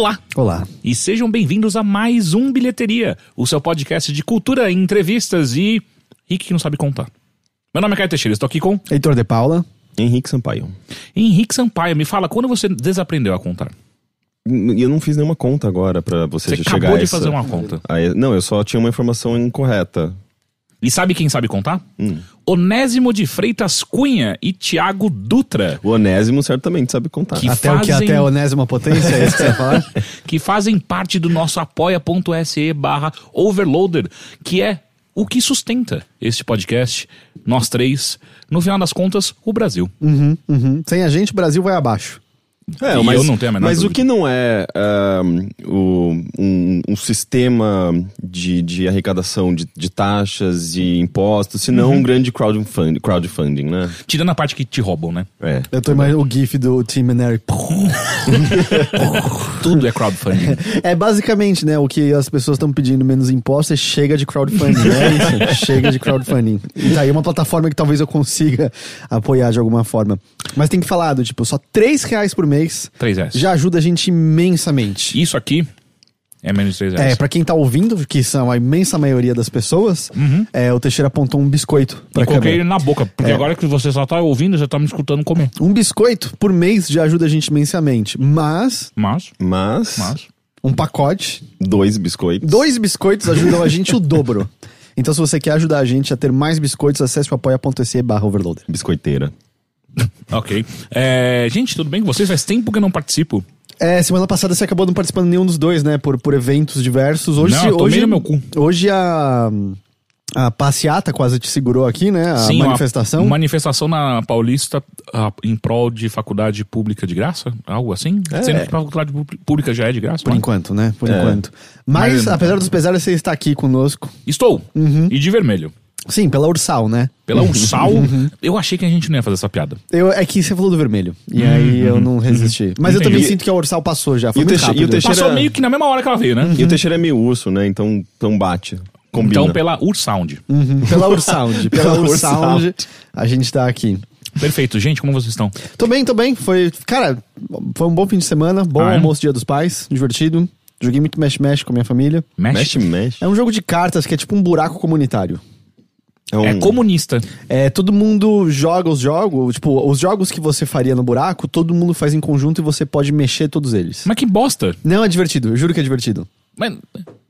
Olá! Olá. E sejam bem-vindos a mais um Bilheteria, o seu podcast de cultura, entrevistas e. Rick que não sabe contar. Meu nome é Caio Teixeira, estou aqui com Heitor de Paula. Henrique Sampaio. Henrique Sampaio. Me fala, quando você desaprendeu a contar? Eu não fiz nenhuma conta agora pra você, Você chegar acabou a de essa- fazer uma conta. a e- não, eu só tinha uma informação incorreta. E sabe quem sabe contar? Hum. Onésimo de Freitas Cunha e Tiago Dutra, O Onésimo certamente sabe contar. Que- até o que fazem- até a onésima potência, é isso que você vai falar? que fazem parte do nosso apoia.se barra overloader, que é o que sustenta este podcast, nós três, no final das contas, o Brasil. Uhum, uhum. Sem a gente, o Brasil vai abaixo. É, E mas, eu não tenho a menor Mas dúvida. o que não é o- um, um sistema de, de arrecadação de, de taxas e impostos, senão Uhum. um grande crowdfunding, crowdfunding, né? Tirando a parte que te roubam, né? É. Eu tô imaginando o gif do Tim Maneri. Tudo é crowdfunding. É basicamente, né, o que as pessoas estão pedindo menos impostos é chega de crowdfunding, é isso? chega de crowdfunding. E tá aí uma plataforma que talvez eu consiga apoiar de alguma forma. Mas tem que falar do tipo, só 3 reais por mês 3 reais. já ajuda a gente imensamente. Isso aqui é menos de 3 reais. É, pra quem tá ouvindo, que são a imensa maioria das pessoas, é, o Teixeira apontou um biscoito pra E coloquei ele na boca, porque É. agora que você só tá ouvindo, você tá me escutando comer. Um biscoito por mês já ajuda a gente imensamente. Mas, Mas, Mas, mas... um pacote, dois biscoitos. dois biscoitos ajudam a gente o dobro. Então, se você quer ajudar a gente a ter mais biscoitos, acesse o apoia.se barra overloader. Biscoiteira. Ok. É, gente, tudo bem com vocês? Faz tempo que eu não participo. É, semana passada você acabou não participando de nenhum dos dois, né? Por, por eventos diversos. Hoje, Não, hoje, no meu cu. Hoje a, a passeata quase te segurou aqui, né? A Sim, manifestação. Uma manifestação na Paulista ah, em prol de faculdade pública de graça? Algo assim? É. Sendo que a faculdade pública já é de graça? Por enquanto, né? Por É. enquanto. Mas, Mas- apesar dos pesares, você está aqui conosco. Estou. Uhum. E de vermelho. Sim, pela Ursal, né? Pela Ursal, Uhum. eu achei que a gente não ia fazer essa piada. Eu, é que você falou do vermelho. E aí eu não resisti. Mas eu Entendi. também sinto que a Ursal passou já. Foi E o muito Teixe- rápido. e o Teixe- Passou Cheira- meio que na mesma hora que ela veio, né? E o Teixeira é meio urso, né? Então, então bate. Combina. Então, pela Ursound. Uhum, Pela Ursound. Pela Pela Ursound, a gente tá aqui. Perfeito. Gente, como vocês estão? Tô bem, tô bem. Foi, cara, foi um bom fim de semana. Bom Ah, é? almoço Dia dos Pais. Divertido. Joguei muito Mesh Mesh com a minha família. Mexe, mexe. É um jogo de cartas que é tipo um buraco comunitário. Um- É comunista. É, todo mundo joga os jogos, tipo, os jogos que você faria no buraco, todo mundo faz em conjunto e você pode mexer todos eles. Mas que bosta. Não é divertido, eu juro que é divertido. Mas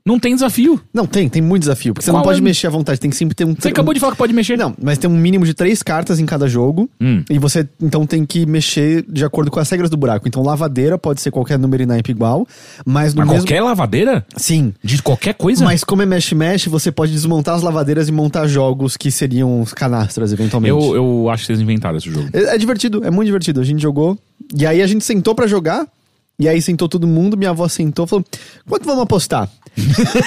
não tem desafio. Não, tem, tem muito desafio, porque você Qual não pode é? mexer à vontade, tem que sempre ter um... Você acabou de falar que pode mexer. Não, mas tem um mínimo de três cartas em cada jogo. Hum. E você, então, tem que mexer de acordo com as regras do buraco. Então, lavadeira pode ser qualquer número e naipe igual, mas no Mas mesmo... qualquer lavadeira? Sim. De qualquer coisa? Mas como é mesh-mesh, você pode desmontar as lavadeiras e montar jogos que seriam os canastras, eventualmente. eu, eu acho que vocês inventaram esse jogo. É, é divertido, é muito divertido. A gente jogou, e aí a gente sentou pra jogar, e aí sentou todo mundo, minha avó sentou e falou: quanto vamos apostar?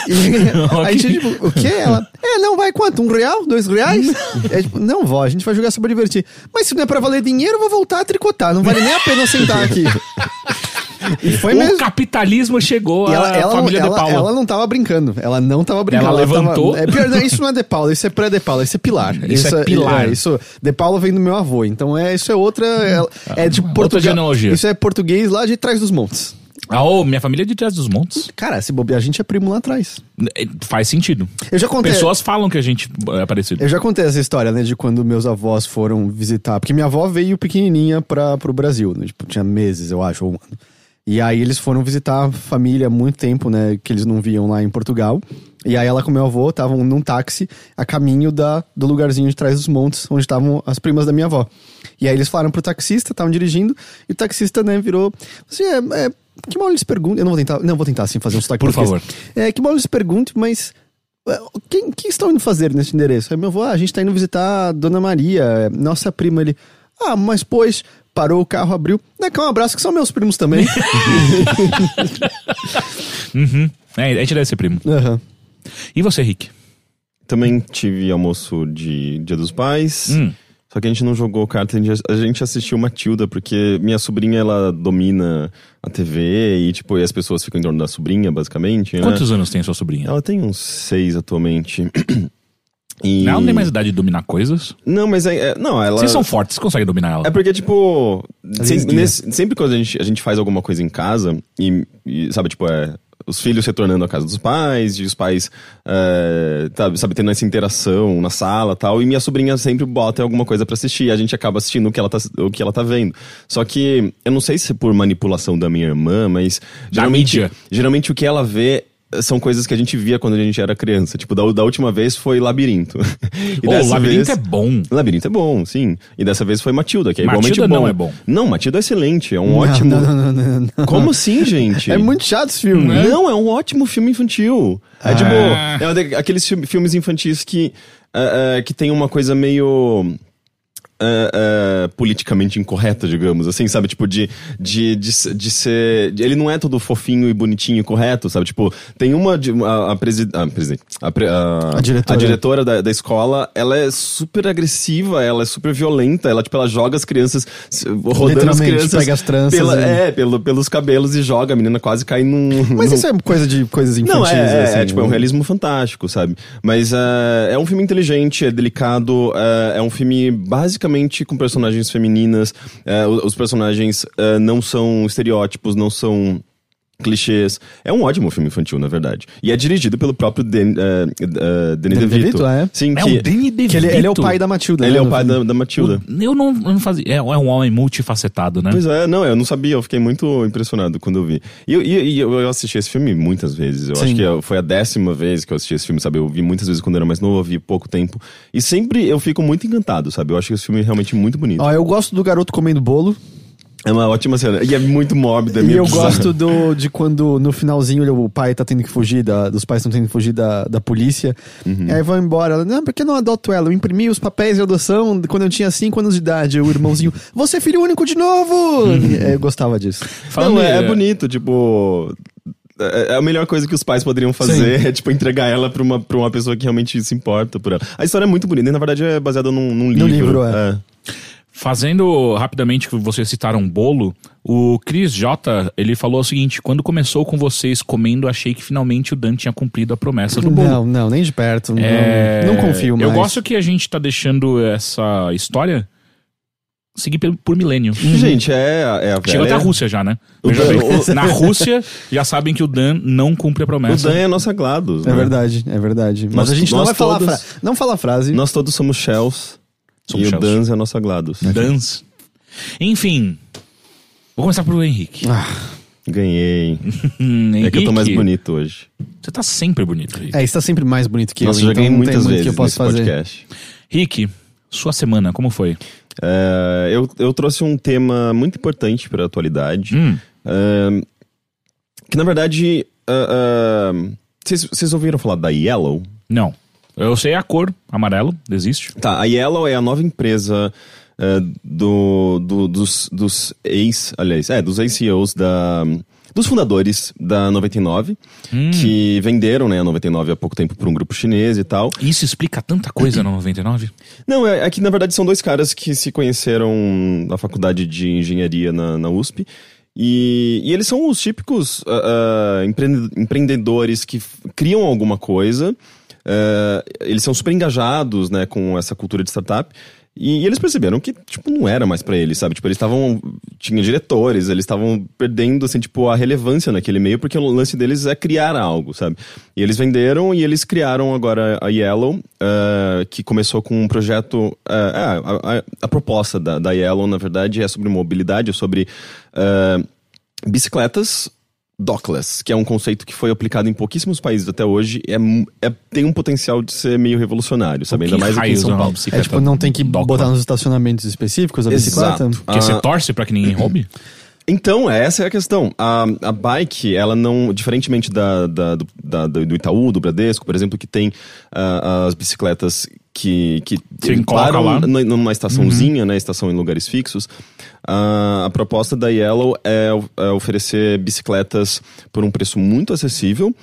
e aí a gente, tipo, o quê? Ela, é, não, vai quanto? Um real? Dois reais? é tipo, não, vó, a gente vai jogar só pra divertir. Mas se não é pra valer dinheiro, eu vou voltar a tricotar, não vale nem a pena sentar aqui. e foi o mesmo. capitalismo chegou E à ela, ela, família não, de ela, Paula. ela não tava brincando. Ela não tava brincando. Ela tava- levantou. é pior, não, isso não é De Paula, isso é pré-De Paula, isso é Pilar. Isso é Pilar. É, isso, de Paula vem do meu avô. Então é, isso é outra. É, é de português. Isso é português lá de trás dos montes. Ah, ô, minha família é de Trás dos Montes. Cara, se bobear, a gente é primo lá atrás. É, Faz sentido. Eu já contei. Pessoas falam que a gente é parecido. Eu já contei essa história, né, de quando meus avós foram visitar. Porque minha avó veio pequenininha pra, pro Brasil, né, tipo, tinha meses, eu acho, ou um ano. E aí eles foram visitar a família há muito tempo, né, que eles não viam lá em Portugal. E aí ela com meu avô estavam num táxi a caminho da, do lugarzinho de trás dos montes, onde estavam as primas da minha avó. E aí eles falaram pro taxista, estavam dirigindo, e o taxista, né, virou... Assim, é, é, que mal eles perguntam... Eu não vou tentar, não vou tentar, assim, fazer um sotaque Por português. favor. É, que mal eles perguntam, mas... é, Quem, que estão indo fazer nesse endereço? Aí meu avô, ah, a gente tá indo visitar a Dona Maria, é, nossa prima. Ele, ah, mas pois, parou o carro, abriu. Dá cá um abraço, que são meus primos também. Uhum. É, a gente deve ser primo. Aham. E você, Rick? Também tive almoço de Dia dos Pais. Hum. Só que a gente não jogou carta, a gente- a gente assistiu Matilda, porque minha sobrinha, ela domina a TV e, tipo, e as pessoas ficam em torno da sobrinha, basicamente, né? Quantos anos tem a sua sobrinha? Ela tem uns seis atualmente. E... Ela não tem mais idade de dominar coisas. Não, mas é, é- não, ela Vocês são fortes, vocês conseguem dominar ela. É porque, tipo, sempre, nesse- sempre quando a gente, a gente faz alguma coisa em casa, e, e, sabe, tipo, é. Os filhos retornando à casa dos pais, e os pais, é, sabe, sabe, tendo essa interação na sala e tal, e minha sobrinha sempre bota alguma coisa pra assistir, e a gente acaba assistindo o que, ela tá, o que ela tá vendo. Só que, eu não sei se é por manipulação da minha irmã, mas geralmente, mídia. geralmente o que ela vê são coisas que a gente via quando a gente era criança. Tipo, da, da última vez foi Labirinto. E Ô, o dessa labirinto vez- é bom. Labirinto é bom, sim. E dessa vez foi Matilda, que é Matilda igualmente bom. não é bom. Não, Matilda é excelente, é um ótimo. Não, não, não, não, não. Como assim, gente? É muito chato esse filme. Não, é um ótimo filme infantil. É Ah. tipo, é um da- aqueles filme- filmes infantis que, ah, ah, que tem uma coisa meio. Ah, ah, politicamente incorreta, digamos, assim, sabe? Tipo, de, de, de, de ser. de- ele não é todo fofinho e bonitinho e correto, sabe? Tipo, tem uma. A, a, presi, a, presidente, a, pre- a, A diretora. a diretora da, da escola, ela é super agressiva, ela é super violenta, ela, tipo, ela joga as crianças, rodando as crianças. pega as tranças pela- e- É, pelo, pelos cabelos e joga, a menina quase cai num. Mas num- isso é coisa de coisas infantis. não, é, é, assim, é, tipo, é um realismo fantástico, sabe? Mas é, é um filme inteligente, é delicado, é, é um filme basicamente com personagens femininas. o- os personagens é, não são estereótipos, não são clichês. É um ótimo filme infantil, na verdade. E é dirigido pelo próprio Den, é, Danny Danny DeVito. DeVito, é? Sim, É que o Danny DeVito. Que ele, ele é o pai da Matilda. ele né, é o pai da, da Matilda. Eu não, eu não fazia. É, é um homem multifacetado, né? Pois é, não, eu não sabia, eu fiquei muito impressionado quando eu vi. E, eu- e- e eu, assisti esse filme muitas vezes. Eu Sim. acho que foi a décima vez que eu assisti esse filme, sabe? Eu vi muitas vezes quando eu era mais novo, eu vi pouco tempo. E sempre eu fico muito encantado, sabe? Eu acho que esse filme é realmente muito bonito. Ó, eu gosto do garoto comendo bolo. É uma ótima cena. E é muito mórbido, é e eu bizarro. gosto do, de quando no finalzinho o pai tá tendo que fugir, da, dos pais estão tendo que fugir da, da polícia. Uhum. E aí vão embora. Ela, não, por que não adoto ela? Eu imprimi os papéis de adoção quando eu tinha 5 anos de idade. O irmãozinho, você é filho único de novo! É, eu gostava disso. Não, é, é bonito, tipo. É é a melhor coisa que os pais poderiam fazer, é tipo entregar ela pra uma, pra uma pessoa que realmente se importa por ela. A história é muito bonita, e na verdade é baseada num, num livro. livro, é. Fazendo rapidamente que vocês citaram bolo, o Chris J, ele falou o seguinte: quando começou com vocês comendo, achei que finalmente o Dan tinha cumprido a promessa do bolo. Não, não, nem de perto. não- É, Não, confio mais. Eu gosto que a gente tá deixando essa história seguir por, por milênio. Gente, é, é a velha. Chegou até a Rússia já, né? O Dan- bem, na Rússia, já sabem que o Dan não cumpre a O promessa. Dan é a nossa GLaDOS. É né? verdade, é verdade. Mas Nós- a gente não vai falar a todos- frase. Não fala a frase. Nós todos somos Shells. Somos e o Dan é a nossa GLaDOS. Dans. Enfim. Vou começar pro Henrique. Ganhei. Hum, É que eu tô mais Henrique, bonito hoje. Você tá sempre bonito, Henrique. É, está sempre mais bonito que Nossa, eu. já então ganhei muitas muito vezes que eu posso nesse fazer. podcast. Rick, sua semana, como foi? É, eu, eu trouxe um tema muito importante para a atualidade. Hum, é, que na verdade. ah, ah, Vocês vocês ouviram falar da Yellow? não. Eu sei a cor, amarelo, existe. Tá, a Yellow é a nova empresa eh, do, do- dos, dos ex, aliás, é, dos ex-CEOs da. Dos fundadores da 99, que venderam né, a 99 há pouco tempo para um grupo chinês e tal. Isso explica tanta coisa no 99? Não, é, é que na verdade são dois caras que se conheceram na faculdade de engenharia na, na USP. E, e eles são os típicos ah, empre- empreendedores que criam alguma coisa. Ah, eles são super engajados né, com essa cultura de startup. E, e eles perceberam que, tipo, não era mais pra eles, sabe? Tipo, eles estavam... Tinha diretores, eles estavam perdendo, assim, tipo, a relevância naquele meio, porque o lance deles é criar algo, sabe? E eles venderam e eles criaram agora a Yellow, ah, que começou com um projeto... ah, a, a- a proposta da, da Yellow, na verdade, é sobre mobilidade, é sobre bicicletas dockless, que é um conceito que foi aplicado em pouquíssimos países até hoje, é, é- tem um potencial de ser meio revolucionário, sabe? Ainda mais aqui em é São uma Paulo. É bicicleta tipo, não tem que dogma? botar nos estacionamentos específicos a bicicleta? Exato. Porque Ah, você torce pra que ninguém roube? Então, essa é a questão. A, a bike, ela não. Diferentemente da, da- do, da- do Itaú, do Bradesco, por exemplo, que tem ah, as bicicletas que, que param lá. numa estaçãozinha, né? Estação em lugares fixos. Ah, a proposta da Yellow é, é oferecer bicicletas por um preço muito acessível.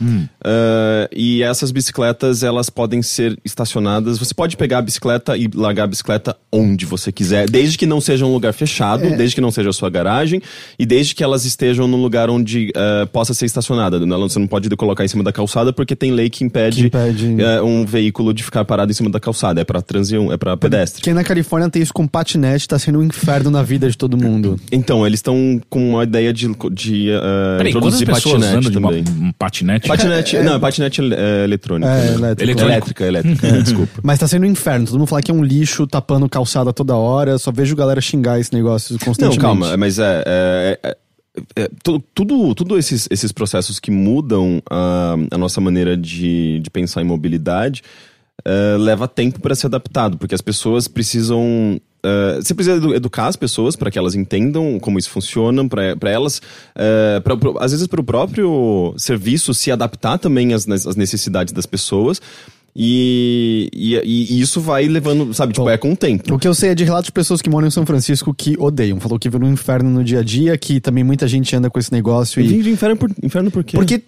Ah, e essas bicicletas, elas podem ser estacionadas. Você pode pegar a bicicleta e largar a bicicleta onde você quiser, desde que não seja um lugar fechado, desde que não seja a sua garagem e desde que elas estejam num lugar onde ah, possa ser estacionada. Ela- Você não pode colocar em cima da calçada porque tem lei que impede, Que impede. um veículo de ficar parado em cima da calçada. É para transeun, é para pedestre. Quem na Califórnia tem isso com patinete, tá sendo um inferno na vida de todo mundo. Então, eles estão com uma ideia de, de eh, Peraí, introduzir patinete andam de uma- também. um patinete? Patinete, não, é patinete eh, eletrônico. É, né? elétrico. Eletrônico. Elétrica, elétrica, é, desculpa. Mas tá sendo um inferno. Todo mundo fala que é um lixo tapando calçada toda hora. Só vejo galera xingar esse negócio Não, constantemente. calma, mas é. é, é- é, tu- tudo tudo esses, esses processos que mudam a, a nossa maneira de, de pensar em mobilidade é, leva tempo para ser adaptado, porque as pessoas precisam. é, você precisa edu- educar as pessoas para que elas entendam como isso funciona, para elas, é, pra- pro- às vezes, para o próprio serviço se adaptar também às, às necessidades das pessoas. E, e, e isso vai levando, sabe, tipo, Bom, é com o tempo. O que eu sei é de relatos de pessoas que moram em São Francisco que odeiam. Falou que viram um inferno no dia a dia, que também muita gente anda com esse negócio. E... Vim de inferno por, inferno por quê? Porque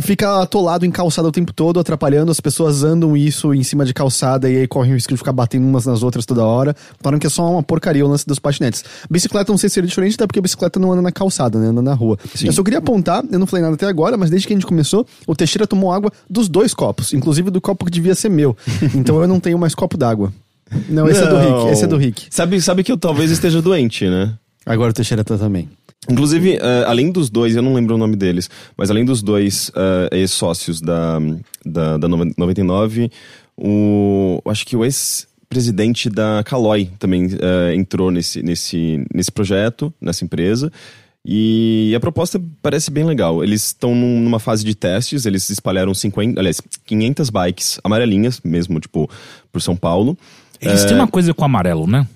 fica atolado em calçada o tempo todo, atrapalhando, as pessoas andam isso em cima de calçada e aí correm o risco de ficar batendo umas nas outras toda hora. Falaram que é só uma porcaria o lance dos patinetes. Bicicleta não sei se seria diferente, até porque a bicicleta não anda na calçada, né? Anda na rua. Sim. Eu só queria apontar, eu não falei nada até agora, mas desde que a gente começou, o Teixeira tomou água dos dois copos, inclusive do copo que devia ser meu. Então eu não tenho mais copo d'água. Não, esse é do Rick, esse é do Rick. Sabe, sabe que eu talvez esteja doente, né? Agora o Teixeira tá também. Inclusive, eh, além dos dois, eu não lembro o nome deles, mas além dos dois eh, ex-sócios da, da, da Nova- 99, o, acho que o ex-presidente da Caloi também eh, entrou nesse, nesse, nesse projeto, nessa empresa. E a proposta parece bem legal. Eles estão num- numa fase de testes, eles espalharam 50, aliás, 500 bikes amarelinhas, mesmo, tipo, por São Paulo. Eles têm uma coisa com amarelo, né?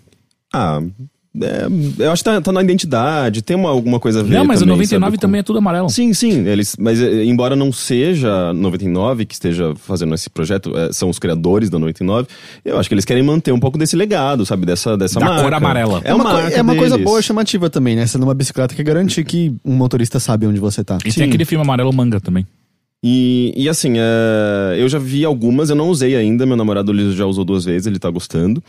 Ah, é, eu acho que tá, tá na identidade, tem uma, alguma coisa a ver. Não, mas o também, 99 sabe, com- também é tudo amarelo. Sim, sim, eles, mas eh, embora não seja 99 que esteja fazendo esse projeto, eh, são os criadores da 99, eu acho que eles querem manter um pouco desse legado, sabe, dessa, dessa Da marca. cor amarela. É É uma, co- é uma coisa boa, chamativa também, né? Sendo uma bicicleta que garante que um motorista sabe onde você tá. E Sim. tem aquele filme amarelo manga também. E, e assim, eh, eu já vi algumas, eu não usei ainda, meu namorado ele já usou duas vezes, ele tá gostando.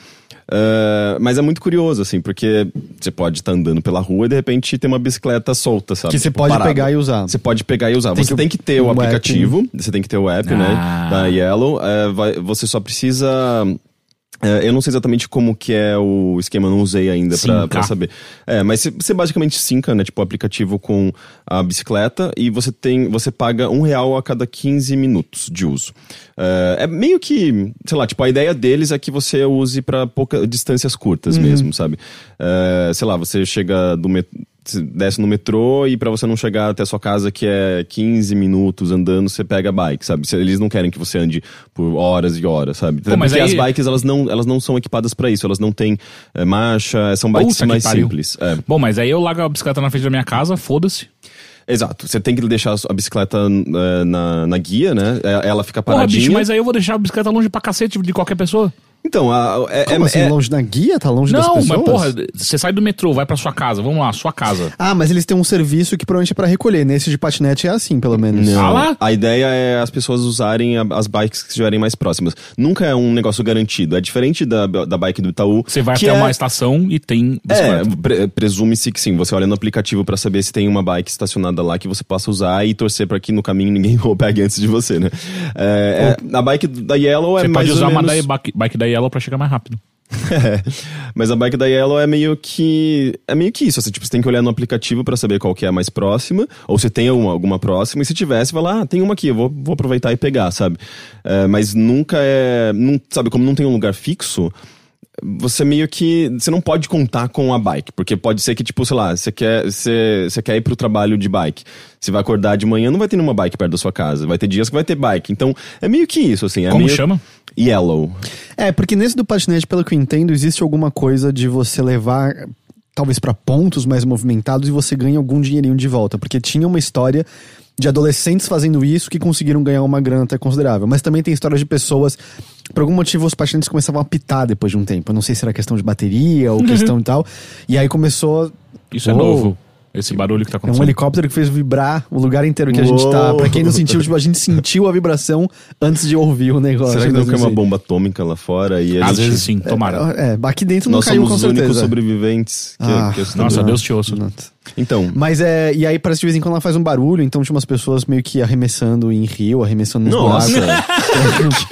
Eh, mas é muito curioso, assim, porque você pode estar andando pela rua e de repente tem uma bicicleta solta, sabe? Que você Tipo, pode parada. pegar e usar. Você pode pegar e usar. Tem você que- tem que ter o um app. aplicativo, você tem que ter o app, Ah. né? Da Yellow. É, vai- você só precisa. É, eu não sei exatamente como que é o esquema, não usei ainda pra, Sincar. pra saber. É, mas você- basicamente sinca, né? Tipo, o aplicativo com a bicicleta e você tem. Você paga um real a cada 15 minutos de uso. É, é meio que, sei lá, tipo, a ideia deles é que você use pra poucas distâncias curtas mesmo, sabe? É, sei lá, você chega do metrô desce no metrô e pra você não chegar até a sua casa, que é 15 minutos andando, você pega a bike, sabe? Eles não querem que você ande por horas e horas, sabe? Até mas Porque aí- as bikes, elas não, elas não são equipadas pra isso, elas não têm eh, marcha, são bikes Puta mais simples. É. Bom, mas aí eu largo a bicicleta na frente da minha casa, foda-se. Exato, você tem que deixar a bicicleta eh, na, na guia, né? É- Ela fica Porra, paradinha. bicho, mas aí eu vou deixar a bicicleta longe pra cacete de qualquer pessoa. Então, a, é, Como é- assim, é- longe da guia? Tá longe das Não, pessoas? mas porra, você sai do metrô, vai pra sua casa, vamos lá, sua casa. Ah, mas eles têm um serviço que provavelmente é pra recolher. Nesse de patinete é assim, pelo menos. Não. Ah lá? A ideia é as pessoas usarem a- as bikes que estiverem mais próximas. Nunca é um negócio garantido. É diferente da, da bike do Itaú. Você vai que até é- uma estação e tem É, bicicleta. pre- presume-se que sim. Você olha no aplicativo pra saber se tem uma bike estacionada lá que você possa usar e torcer pra que no caminho ninguém pegue antes de você, né? É, é, a bike da Yellow é Você mais pode usar ou uma menos... da bike, bike da Yellow pra chegar mais rápido. É, mas a bike da Yellow é meio que é meio que isso, assim, tipo, você tem que olhar no aplicativo pra saber qual que é a mais próxima, ou se tem alguma, alguma próxima, e se tivesse, vai lá, ah, tem uma aqui, eu vou, vou aproveitar e pegar, sabe? É, mas nunca é, não, sabe, como não tem um lugar fixo, você meio que. Você não pode contar com a bike, porque pode ser que, tipo, sei lá, você quer, você, você quer ir pro trabalho de bike. Você vai acordar de manhã, não vai ter nenhuma bike perto da sua casa. Vai ter dias que vai ter bike. Então, é meio que isso, assim. É Como meio... chama? Yellow. É, porque nesse do patinete, pelo que eu entendo, existe alguma coisa de você levar talvez pra pontos mais movimentados e você ganha algum dinheirinho de volta, porque tinha uma história de adolescentes fazendo isso que conseguiram ganhar uma grana até considerável. Mas também tem histórias de pessoas. Por algum motivo, os patinetes começavam a pitar depois de um tempo. Eu não sei se era questão de bateria ou questão e tal. E aí começou. Isso é Uou. novo. Esse barulho que tá É um acontecendo. helicóptero que fez vibrar o lugar inteiro que a gente tá. Uou. Pra quem não sentiu, tipo, a gente sentiu a vibração antes de ouvir o negócio. Será que não Então, cai uma assim, bomba atômica lá fora? E a Às gente- vezes sim, tomara. É, aqui dentro não Nós caiu somos com os únicos certeza. sobreviventes. Que, Ah, que Nossa, Deus te ouça. não. Então, Mas é. E aí parece que de vez em quando ela faz um barulho, então tinha umas pessoas meio que arremessando em rio, arremessando nos Nossa. buracos.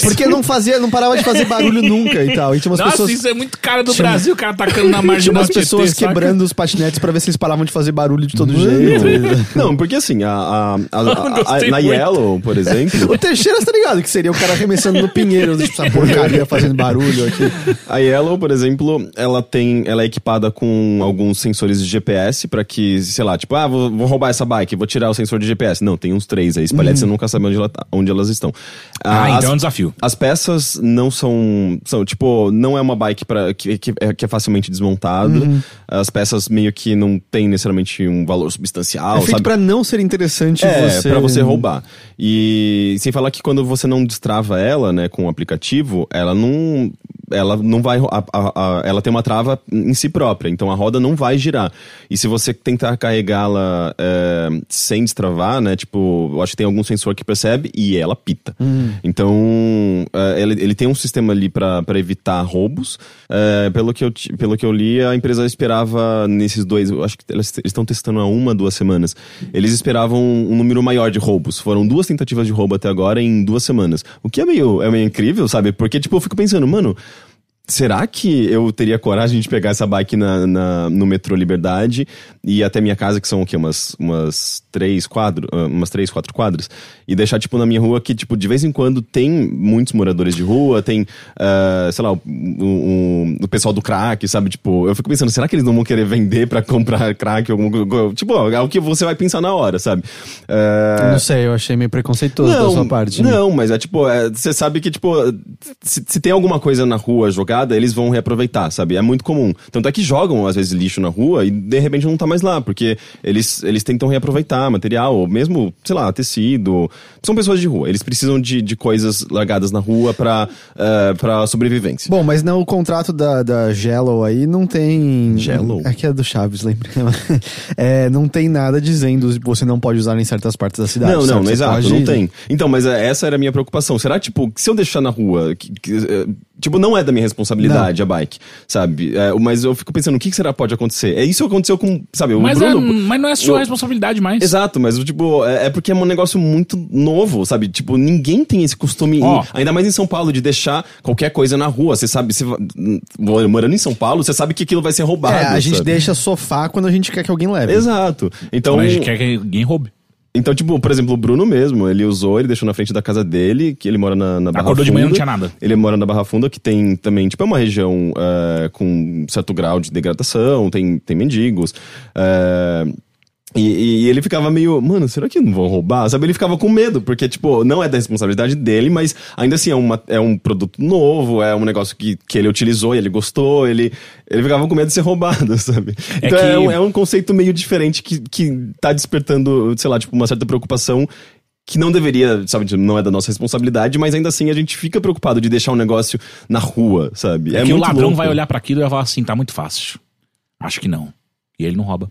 Porque não fazia, não parava de fazer barulho nunca e tal. E tinha umas Nossa, pessoas. isso é muito cara do Tinha- Brasil, o cara tacando na margem Tinha do umas Tietê, pessoas saca? quebrando os patinetes pra ver se eles paravam de fazer barulho de todo jeito. não, porque assim, a, a, a- a- a- na muito. Yellow, por exemplo, O Teixeira, você tá ligado? Que seria o cara arremessando no pinheiro, tipo, essa porcaria fazendo barulho aqui. a Yellow, por exemplo, ela tem, ela é equipada com alguns sensores de GPS pra que, sei lá, tipo, ah, vou, vou roubar essa bike, vou tirar o sensor de GPS. Não, tem uns três aí espalhados, você nunca sabe onde, ela tá- onde elas estão. Ah, As- então é um desafio. As peças não são, são tipo, não é uma bike pra, que, que, é, que é facilmente desmontado. As peças meio que não tem necessariamente um valor substancial, é feito pra não ser interessante É, você... pra você roubar. E sem falar que quando você não destrava ela, né, com o aplicativo, ela não. Ela não vai. a- a- a- ela tem uma trava em si própria, então a roda não vai girar. E se você tentar carregá-la é, sem destravar, né? Tipo, eu acho que tem algum sensor que percebe e ela pita. Então, é, ele, ele tem um sistema ali pra pra evitar roubos. É, pelo, que eu, pelo que eu li, a empresa esperava nesses dois. Eu acho que eles eles estão testando há uma, duas semanas. Eles esperavam um número maior de roubos. Foram duas tentativas de roubo até agora em duas semanas. O que é meio, é meio incrível, sabe? Porque, tipo, eu fico pensando, mano. Será que eu teria coragem de pegar essa bike na, na- no metrô Liberdade e ir até minha casa, que são o quê? Umas, umas três quadros, ah, umas três, quatro quadras, e deixar, tipo, na minha rua que, tipo, de vez em quando tem muitos moradores de rua, tem, ah, sei lá, o, o, o pessoal do crack, sabe? Tipo, eu fico pensando, será que eles não vão querer vender pra comprar crack? Algum, tipo, é o que você vai pensar na hora, sabe? Ah, Não sei, eu achei meio preconceituoso da sua parte. né? não, mas é tipo, é, você sabe que, tipo, se, se tem alguma coisa na rua jogada, eles vão reaproveitar, sabe? É muito comum. Tanto é que jogam, às vezes, lixo na rua e de repente não tá mais lá, porque eles, eles tentam reaproveitar material, ou mesmo, sei lá, tecido. São pessoas de rua, eles precisam de, de coisas largadas na rua pra, eh, pra sobrevivência. Bom, mas no contrato da, da Jello aí não tem. Jello? Aqui é do Chaves, lembra? É, não tem nada dizendo que você não pode usar em certas partes da cidade. Não, não, exato, pode- não tem. Então, mas é, essa era a minha preocupação. Será, tipo, se eu deixar na rua, que- que, eh, tipo, não é da minha responsabilidade a bike, sabe? É, mas eu fico pensando, o que, será que pode acontecer? É isso que aconteceu com, sabe, o Mas, é, Bruno... mas não é sua o- responsabilidade mais. Exato, mas tipo, é, é porque é um negócio muito novo, sabe? Tipo, ninguém tem esse costume, Ó. em- ainda mais em São Paulo, de deixar qualquer coisa na rua. Você sabe, você, morando em São Paulo, você sabe que aquilo vai ser roubado. É, a gente sabe? deixa sofá quando a gente quer que alguém leve. Exato. Então, Mas a gente quer que alguém roube. Então, tipo, por exemplo, o Bruno mesmo, ele usou, ele deixou na frente da casa dele, que ele mora na, na Barra Acordou de Funda. manhã, não tinha nada. Ele mora na Barra Funda, que tem também, tipo, é uma região é, com certo grau de degradação, tem, tem mendigos. é, e, e ele ficava meio, mano, será que não vão roubar? Sabe, ele ficava com medo, porque, tipo, não é da responsabilidade dele, mas ainda assim é, uma, é um produto novo, é um negócio que, que ele utilizou e ele gostou, ele, ele ficava com medo de ser roubado, sabe? É então é, que- um, é um conceito meio diferente que, que tá despertando, sei lá, tipo, uma certa preocupação que não deveria, sabe, não é da nossa responsabilidade, mas ainda assim a gente fica preocupado de deixar um negócio na rua, sabe? É, que o ladrão louco. vai olhar pra aquilo e vai falar assim, tá muito fácil. Acho que não. E ele não rouba.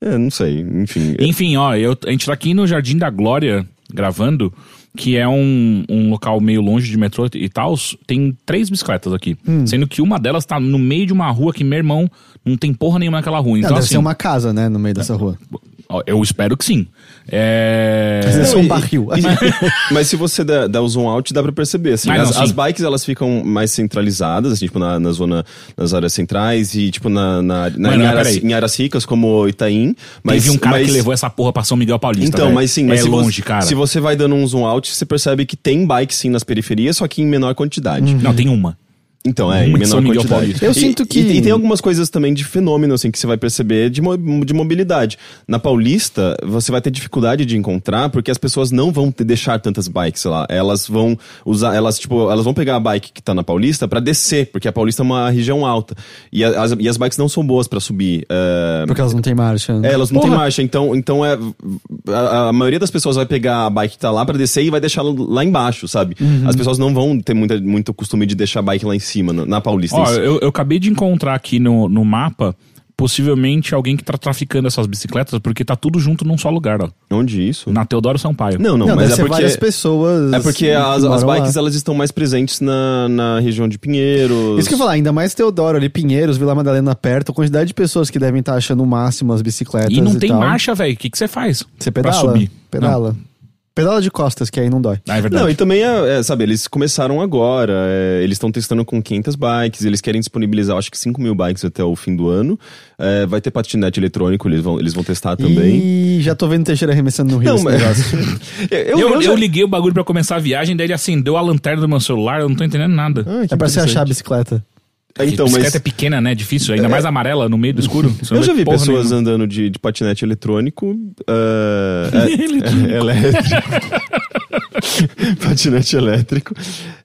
É, não sei, enfim. Enfim, ó, eu- a gente tá aqui no Jardim da Glória gravando, que é um, um local meio longe de metrô e tal. Tem três bicicletas aqui. Hum. Sendo que uma delas tá no meio de uma rua que meu irmão não tem porra nenhuma naquela rua. Não, Então, deve assim, ser uma casa, né, no meio dessa rua. Eu espero que sim. É. Deve ser Não, um barril. mas se você der, der o zoom out, dá pra perceber. Assim, Ah, não, as, as bikes elas ficam mais centralizadas, assim, tipo, na, na zona, nas áreas centrais e, tipo, na, na, na- Mano, em, mas áreas, em áreas ricas, como Itaim. Mas, Teve um cara mas, que levou essa porra pra São Miguel Paulista. Então, velho. mas sim, mas é se longe, você, cara. Se você vai dando um zoom out, você percebe que tem bike sim nas periferias, só que em menor quantidade. Não, tem uma. Então, é, em Muito menor quantidade. Paulista. Eu E- sinto que- E, e tem algumas coisas também de fenômeno, assim, que você vai perceber de, mo- de mobilidade. Na Paulista, você vai ter dificuldade de encontrar, porque as pessoas não vão te deixar tantas bikes lá. Elas vão usar, elas, tipo, elas vão pegar a bike que tá na Paulista pra descer, porque a Paulista é uma região alta. E, a- as, e as bikes não são boas pra subir. É, Porque elas não têm marcha. né? é, elas não Porra. têm marcha, então, então é. A, a maioria das pessoas vai pegar a bike que tá lá pra descer e vai deixar lá embaixo, sabe? Uhum. As pessoas não vão ter muita, muito costume de deixar a bike lá em cima, na, na Paulista. Ó, eu, eu acabei de encontrar aqui no, no mapa, possivelmente alguém que tá traficando essas bicicletas, porque tá tudo junto num só lugar, ó. Onde isso? Na Teodoro Sampaio. Não, não, Não, mas é porque. várias pessoas. É porque que as, as moram lá. bikes elas estão mais presentes na, na região de Pinheiros. Isso que eu ia falar, ainda mais Teodoro ali, Pinheiros, Vila Madalena perto, a quantidade de pessoas que devem estar achando o máximo as bicicletas. E não tem tal. marcha, velho. O que que você faz? Você Pra pedala. subir. Pedala. Pedala de costas, que aí não dói. Ah, é verdade. Não, e também é, é, sabe, eles começaram agora, é, eles estão testando com 500 bikes, eles querem disponibilizar, acho que 5 mil bikes até o fim do ano. É, vai ter patinete eletrônico, eles vão, eles vão testar também. E já tô vendo Teixeira arremessando no rio Não, esse mas- negócio. eu, Eu, eu eu, já- liguei o bagulho pra começar a viagem, daí ele acendeu a lanterna do meu celular, eu não tô entendendo nada. Ah, é pra você achar a bicicleta. Então, bicicleta mas é pequena, né? Difícil, ainda mais amarela no meio do escuro. Eu já vi pessoas nenhuma. andando de, de patinete eletrônico. é- é- elétrico. patinete elétrico.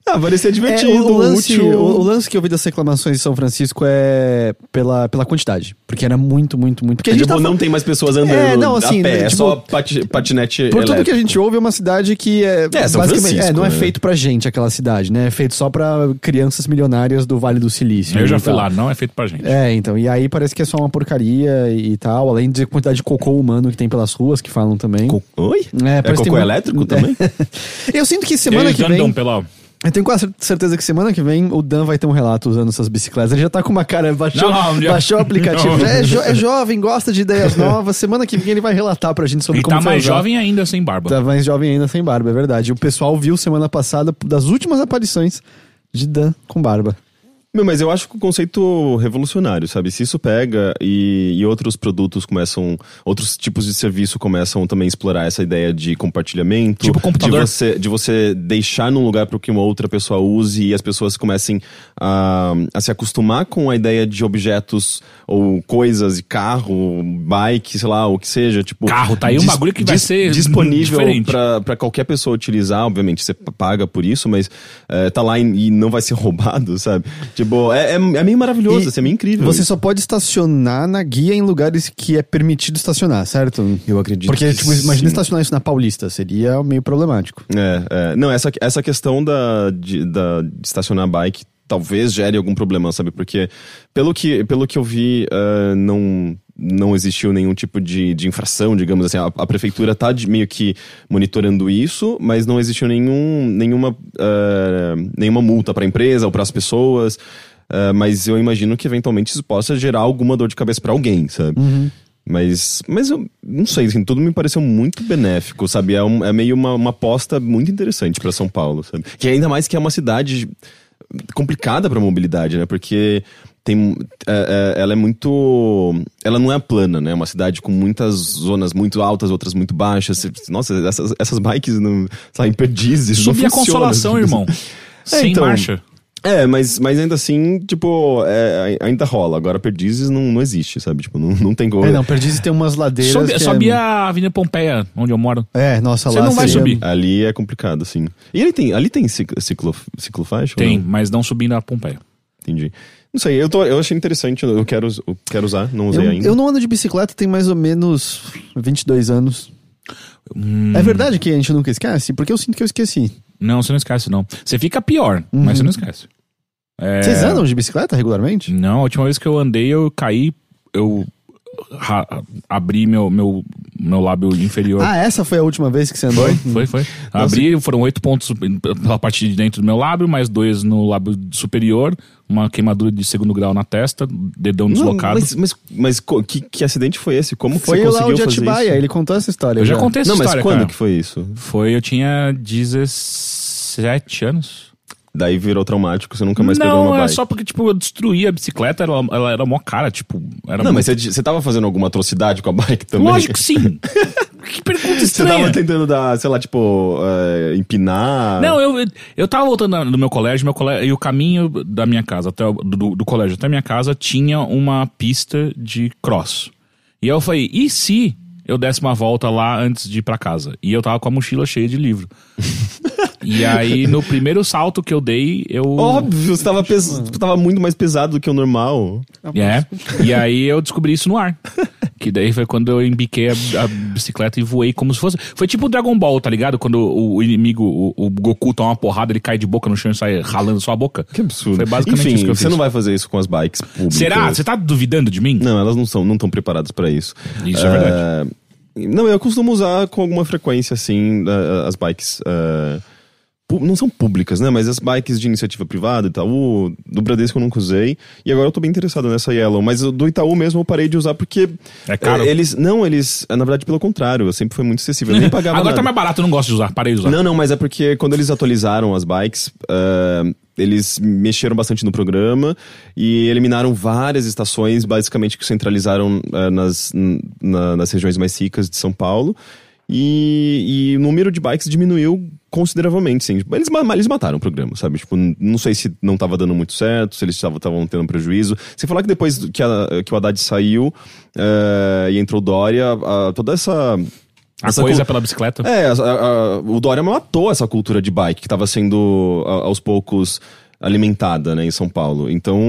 Ah, parecia divertido, É, o, o lance, útil. o, o lance que eu vi das reclamações de São Francisco é pela, pela quantidade. Porque era muito, muito, muito. Porque a gente Tipo, tá não tem mais pessoas andando É, não, assim, a pé, é tipo, só pati- patinete Por tudo elétrico. que a gente ouve, é uma cidade que é. É, São basicamente, Francisco, é, não é né? feito pra gente aquela cidade, né? É feito só pra crianças milionárias do Vale do Silício. Eu já fui tal. lá, não é feito pra gente. É, então. E aí parece que é só uma porcaria e tal. Além de quantidade de cocô humano que tem pelas ruas, que falam também. Co- Oi? É, É, parece que cocô tem elétrico É. também? Eu sinto que semana que vem. pela... Eu tenho quase certeza que semana que vem o Dan vai ter um relato usando essas bicicletas. Ele já tá com uma cara, baixou, Não, não, baixou o aplicativo. Não. É, jo- é jovem, gosta de ideias novas. Semana que vem ele vai relatar pra gente sobre E como tá mais usar. jovem ainda, sem barba. Tá mais jovem ainda sem barba, é verdade. O pessoal viu semana passada das últimas aparições de Dan com barba. Meu, mas eu acho que o conceito revolucionário, sabe? Se isso pega e, e outros produtos começam, outros tipos de serviço começam também a explorar essa ideia de compartilhamento, Tipo computador. de você, de você deixar num lugar para que uma outra pessoa use e as pessoas comecem a, a se acostumar com a ideia de objetos ou coisas, e carro, bike, sei lá, o que seja, tipo Carro, tá aí um bagulho que vai ser disponível para qualquer pessoa utilizar, obviamente você paga por isso, mas é, tá lá e, e não vai ser roubado, sabe? Tipo, é, é, é meio maravilhoso, E assim, é meio incrível. Você isso. só pode estacionar na guia em lugares que é permitido estacionar, certo? Eu acredito Porque, que tipo, imagina sim. estacionar isso na Paulista, seria meio problemático. É, é. Não, essa, essa questão da, de, da, de estacionar bike talvez gere algum problema, sabe? Porque, pelo que, pelo que eu vi, eh, não, não existiu nenhum tipo de, de infração, digamos assim. A, a prefeitura tá de- meio que monitorando isso, mas não existiu nenhum, nenhuma, eh, nenhuma multa para a empresa ou para as pessoas. Eh, mas eu imagino que eventualmente isso possa gerar alguma dor de cabeça para alguém, sabe? Mas, mas eu não sei, assim, tudo me pareceu muito benéfico, sabe? É, um- é meio uma, uma aposta muito interessante pra São Paulo, sabe? Que ainda mais que é uma cidade complicada pra mobilidade, né? Porque tem, é, é, ela é muito. Ela não é plana, né? É uma cidade com muitas zonas muito altas, outras muito baixas. Nossa, essas, essas bikes não saem perdizes. Subir a consolação, irmão. Sem então, marcha. É, mas, mas ainda assim, tipo, é, ainda rola. Agora Perdizes não, não existe, sabe? Tipo, não, não tem como. É, não, Perdizes tem umas ladeiras. Sobe, que sobe é... a Avenida Pompeia, onde eu moro. É, nossa, Você lá não vai subir. Ali é complicado, assim. E ele tem, ali tem ciclo, ciclo, ciclofaixa? ou Tem, não? mas não subindo a Pompeia. Entendi. Não sei, eu, tô, eu achei interessante, eu quero, eu quero usar, não usei Eu, ainda. eu não ando de bicicleta tem mais ou menos 22 anos. Hum. É verdade que a gente nunca esquece? Porque eu sinto que eu esqueci. Não, você não esquece, não. Você fica pior, mas você não esquece. É, Vocês andam de bicicleta regularmente? Não, a última vez que eu andei, eu caí, eu abri meu, meu, meu lábio inferior. Ah, essa foi a última vez que você andou? Foi, foi. Abri, foram oito pontos pela parte de dentro do meu lábio, mais dois no lábio superior, uma queimadura de segundo grau na testa, dedão Não, deslocado. mas mas, mas que, que acidente foi esse? Como Foi você conseguiu fazer Atibaia, isso? ele contou essa história. eu já contei essa Não, mas história, quando cara. que foi isso? Foi, eu tinha 17 anos. Daí virou traumático, você nunca mais pegou não, uma é bike. só porque, tipo, eu destruí a bicicleta, ela, ela era mó cara, tipo... Era Não, muito- mas você, você tava fazendo alguma atrocidade com a bike também? Lógico que sim. que pergunta Você estranha. tava tentando dar, sei lá, tipo, é, empinar. Não, eu, eu tava voltando do meu colégio, meu colégio, e o caminho da minha casa, até do, do colégio até a minha casa, tinha uma pista de cross. E aí eu falei, e se eu desse uma volta lá antes de ir pra casa? E eu tava com a mochila cheia de livro. e aí, no primeiro salto que eu dei, eu. Óbvio, você tava, pes... você tava muito mais pesado do que o normal. É. E aí eu descobri isso no ar. Que daí foi quando eu embiquei a, a bicicleta e voei como se fosse. Foi tipo o Dragon Ball, tá ligado? Quando o, o inimigo, o, o Goku toma uma porrada, ele cai de boca no chão e sai ralando sua boca. Que absurdo. Foi basicamente Enfim, isso que eu você fiz. não vai fazer isso com as bikes públicas. Será? Você tá duvidando de mim? Não, elas não são, não estão preparadas pra isso. Isso é verdade. Não, eu costumo usar com alguma frequência, assim, as bikes. pu- não são públicas, né? Mas as bikes de iniciativa privada, Itaú, do Bradesco eu nunca usei. E agora eu tô bem interessado nessa Yellow. Mas do Itaú mesmo eu parei de usar porque. É caro? eh, Eles. Não, eles. Na verdade, pelo contrário, eu sempre fui muito acessível. Eu nem pagava Agora tá nada. mais barato, eu não gosto de usar. Parei de usar. Não, não, mas é porque quando eles atualizaram as bikes, eh, eles mexeram bastante no programa e eliminaram várias estações, basicamente que centralizaram eh, nas, na- nas regiões mais ricas de São Paulo. E, e o número de bikes diminuiu consideravelmente, sim. Eles, eles mataram o programa, sabe? Tipo, não sei se não tava dando muito certo, se eles estavam tendo prejuízo. Se falar que depois que, a- que o Haddad saiu eh, e entrou o Dória, a- toda essa... A essa coisa cul- pela bicicleta. é, a- o Dória matou essa cultura de bike que estava sendo aos poucos alimentada, né, em São Paulo. Então,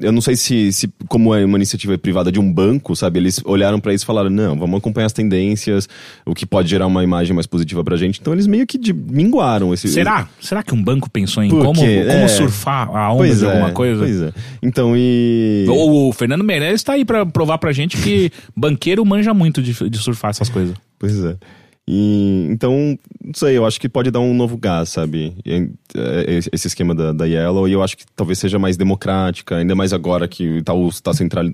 eu não sei se, se como é uma iniciativa privada de um banco, sabe, eles olharam para isso e falaram, não, vamos acompanhar as tendências, o que pode gerar uma imagem mais positiva pra gente. Então, eles meio que de- minguaram esse... Será? Será que um banco pensou em Por como, como É. surfar a onda Pois de é, alguma coisa? Pois é. Então, e... O, o Fernando Meirelles tá aí pra provar pra gente que banqueiro manja muito de, de surfar essas coisas. Pois é. E, então, não sei, eu acho que pode dar um novo gás, sabe? E, é, esse esquema da, da Yellow, e eu acho que talvez seja mais democrática, ainda mais agora que o Itaú está central,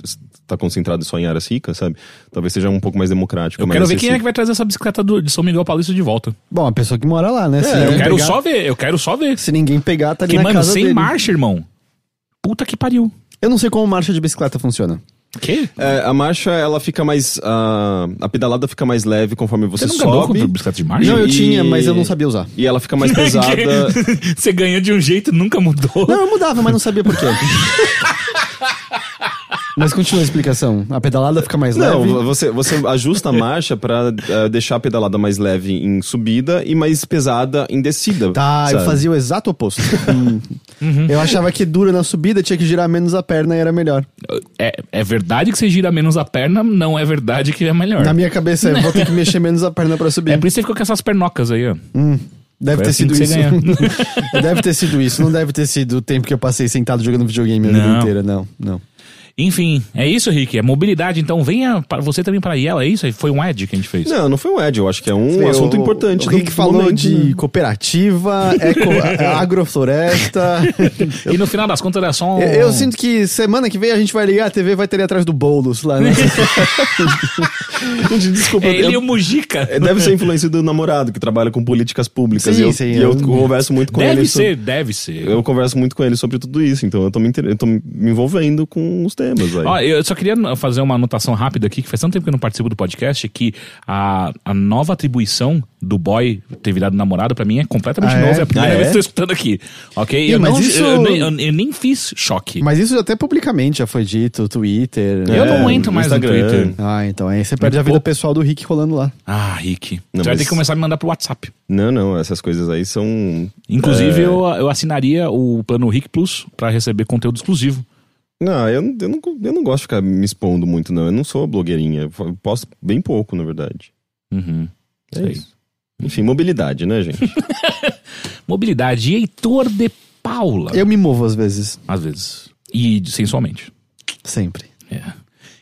tá concentrado só em áreas ricas, sabe? Talvez seja um pouco mais democrático. Eu mais quero ver quem é que vai trazer essa bicicleta do- de São Miguel Paulista de volta. Bom, a pessoa que mora lá, né? Se É, eu quero pegar- só ver, eu quero só ver. Se ninguém pegar, tá ali Porque, na mano, casa sem dele. marcha, irmão. Puta que pariu. Eu não sei como marcha de bicicleta funciona. Que? É, a marcha, ela fica mais. A, a pedalada fica mais leve conforme você, Você nunca sobe. com bicicleta de marcha? Não, eu E- tinha, mas eu não sabia usar. E ela fica mais pesada. Você ganha de um jeito e nunca mudou. Não, eu mudava, mas não sabia por quê. mas continua a explicação. A pedalada fica mais Não, leve. você, você ajusta a marcha pra eh, deixar a pedalada mais leve em subida e mais pesada em descida. Tá, eu sabe? fazia o exato oposto. Hum. Eu achava que dura na subida tinha que girar menos a perna e era melhor. É, é verdade que você gira menos a perna, não é verdade que é melhor. Na minha cabeça, eu vou ter que mexer menos a perna pra subir. É por isso que você ficou com essas pernocas aí, ó. Deve Foi ter assim sido isso. deve ter sido isso. Não deve ter sido o tempo que eu passei sentado jogando videogame a vida Não. inteira. Não, não. Enfim, é isso, Rick. É mobilidade. Então venha para você também para Yela, é isso? Foi um ad que a gente fez. Não, não foi um Ed, eu acho que é um assunto O- importante. O Rick do falou momento, de né? cooperativa, eco, agrofloresta. E no final das contas era só um... Eu, eu sinto que semana que vem a gente vai ligar a TV vai ter ali atrás do Boulos lá, né? Gente, desculpa. É ele eu- e o Mujica. é, Deve ser influência do namorado, que trabalha com políticas públicas. Sim, e eu, sim, e eu- eu converso muito com Deve ele. ser, sobre- deve ser. Eu converso muito com ele sobre tudo isso, então eu tô me, eu tô me envolvendo com os temas aí. Ó, eu só queria fazer uma anotação rápida aqui, que faz tanto tempo que eu não participo do podcast, que a, a nova atribuição do boy ter virado namorado, pra mim, é completamente Ah, é? nova. É a primeira Ah, vez é? que eu tô escutando aqui. Ok? Ih, eu, mas não, isso- eu, nem- eu- eu nem fiz choque. Mas isso até publicamente já foi dito, Twitter. Eu É, não entro no mais Instagram. no Twitter. Ah, então aí você perde a vida pessoal do Rick rolando lá. Ah, Rick. Não, você vai mas- ter que começar a me mandar pro WhatsApp. Não, não, essas coisas aí são. Inclusive, É. eu, eu assinaria o plano Rick Plus pra receber conteúdo exclusivo. Não, eu, não- eu, não, eu não gosto de ficar me expondo muito, não. Eu não sou blogueirinha. Eu posto bem pouco, na verdade. Uhum. É Sei. isso. Enfim, mobilidade, né, gente? Mobilidade. E Heitor de Paula. Eu me movo às vezes. Às vezes. E sensualmente. Sempre. É.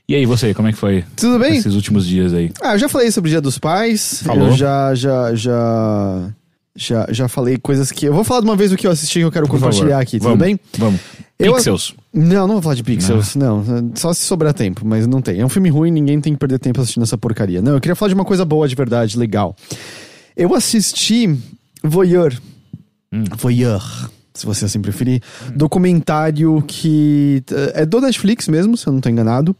E aí, você, como é que foi Tudo bem? esses últimos dias aí? Ah, eu já falei sobre o Dia dos Pais. Falou. Eu já, já, já. Já, já falei coisas que. Eu vou falar de uma vez o que eu assisti que eu quero Por compartilhar favor. aqui, tudo Vamos, bem? Vamos. Eu- Pixels. Não, não vou falar de Pixels, não. Só se sobrar tempo, mas não tem. É um filme ruim, ninguém tem que perder tempo assistindo essa porcaria. Não, eu queria falar de uma coisa boa de verdade, legal. Eu assisti Voyeur. Voyeur, se você assim preferir. Documentário que eh, é do Netflix mesmo, se eu não tô enganado.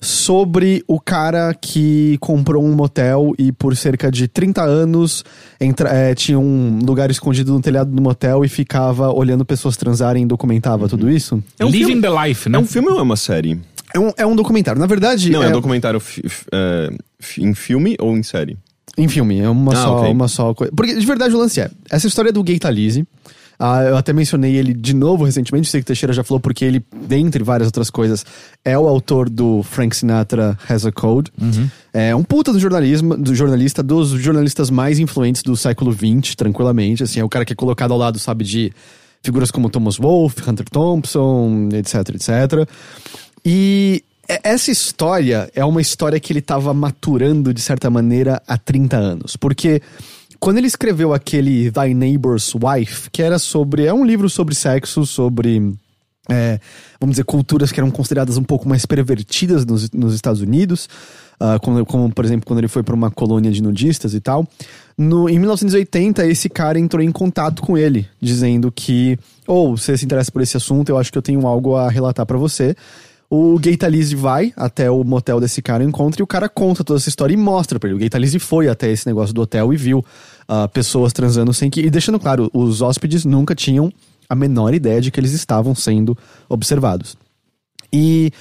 Sobre o cara que comprou um motel e por cerca de 30 anos entra, é, tinha um lugar escondido no telhado do motel e ficava olhando pessoas transarem e documentava tudo isso. É um Living filme- the life, né? É um filme ou é uma série? É um, é um documentário. Na verdade, Não, é, é, um documentário é, em filme ou em série? em filme, é uma Ah, só, ok. uma só coisa. Porque de verdade o lance é, essa história do Gay Talese, ah, eu até mencionei ele de novo recentemente, sei que Teixeira já falou, porque ele, dentre várias outras coisas, é o autor do Frank Sinatra Has a Code. É um puta do jornalismo, do jornalista, dos jornalistas mais influentes do século XX, tranquilamente. Assim, é o cara que é colocado ao lado, sabe, de figuras como Thomas Wolfe, Hunter Thompson, etc, etc. E- essa história é uma história que ele estava maturando, de certa maneira, há 30 anos. Porque quando ele escreveu aquele Thy Neighbor's Wife, que era sobre. É um livro sobre sexo, sobre. é, vamos dizer, culturas que eram consideradas um pouco mais pervertidas nos, nos Estados Unidos, ah, como, como, por exemplo, quando ele foi para uma colônia de nudistas e tal. No, em 1980, esse cara entrou em contato com ele, dizendo que, ou você se interessa por esse assunto, eu acho que eu tenho algo a relatar para você. O Gay Talese vai até o motel desse cara, encontra e o cara conta toda essa história e mostra pra ele. O Gay Talese foi até esse negócio do hotel e viu ah, pessoas transando sem que. E deixando claro, os hóspedes nunca tinham a menor ideia de que eles estavam sendo observados. E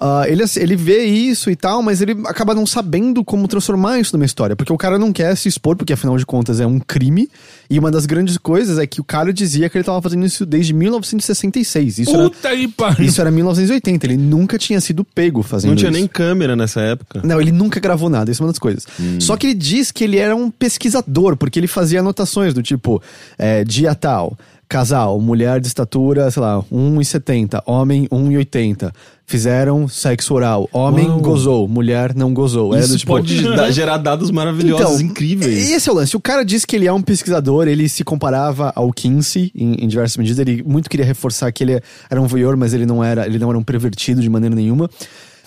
ah, ele, ele vê isso e tal, mas ele acaba não sabendo como transformar isso numa história. Porque o cara não quer se expor, porque afinal de contas é um crime. E uma das grandes coisas é que o cara dizia que ele estava fazendo isso desde 1966. Isso era, Puta aí, pariu. isso era 1980. Ele nunca tinha sido pego fazendo Não tinha isso. nem câmera nessa época. Não, ele nunca gravou nada, isso é uma das coisas. Só que ele diz que ele era um pesquisador, porque ele fazia anotações do tipo, é, dia tal, casal, mulher de estatura, sei lá, 1,70, homem 1,80. Fizeram sexo oral, homem Uau. gozou, mulher não gozou. É Isso tipo, pode dar- gerar dados maravilhosos, então, incríveis. Esse é o lance. O cara diz que ele é um pesquisador, ele se comparava ao Kinsey em, em diversas medidas. Ele muito queria reforçar que ele era um voyeur, mas ele não era, ele não era um pervertido de maneira nenhuma.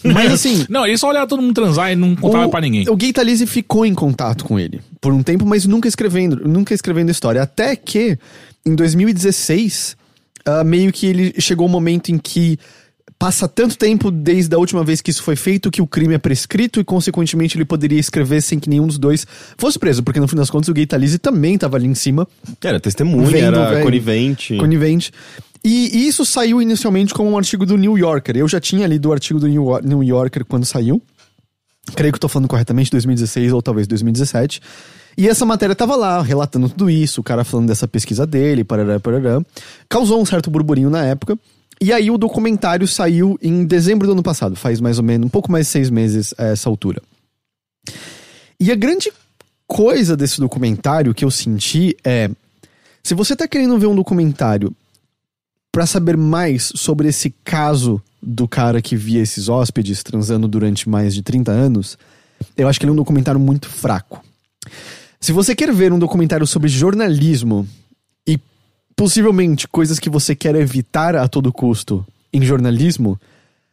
Mas assim, Não, ele só olhava todo mundo transar e não contava o, pra ninguém. O Gay Talese ficou em contato com ele por um tempo, mas nunca escrevendo, nunca escrevendo história. Até que, em 2016, ah, meio que ele chegou o momento em que passa tanto tempo desde a última vez que isso foi feito que o crime é prescrito e, consequentemente, ele poderia escrever sem que nenhum dos dois fosse preso, porque no fim das contas o Gay Talese também estava ali em cima, Era testemunha, Vendo, era velho. conivente. conivente. E, e isso saiu inicialmente como um artigo do New Yorker. Eu já tinha lido o artigo do New New Yorker quando saiu. Creio que tô falando corretamente, 2016 ou talvez 2017. E essa matéria tava lá, relatando tudo isso, o cara falando dessa pesquisa dele, parará, parará. Causou um certo burburinho na época. E aí o documentário saiu em dezembro do ano passado, faz mais ou menos, um pouco mais de seis meses a essa altura. E a grande coisa desse documentário que eu senti é. Se você tá querendo ver um documentário pra saber mais sobre esse caso do cara que via esses hóspedes transando durante mais de 30 anos, eu acho que ele é um documentário muito fraco. Se você quer ver um documentário sobre jornalismo e possivelmente coisas que você quer evitar a todo custo em jornalismo,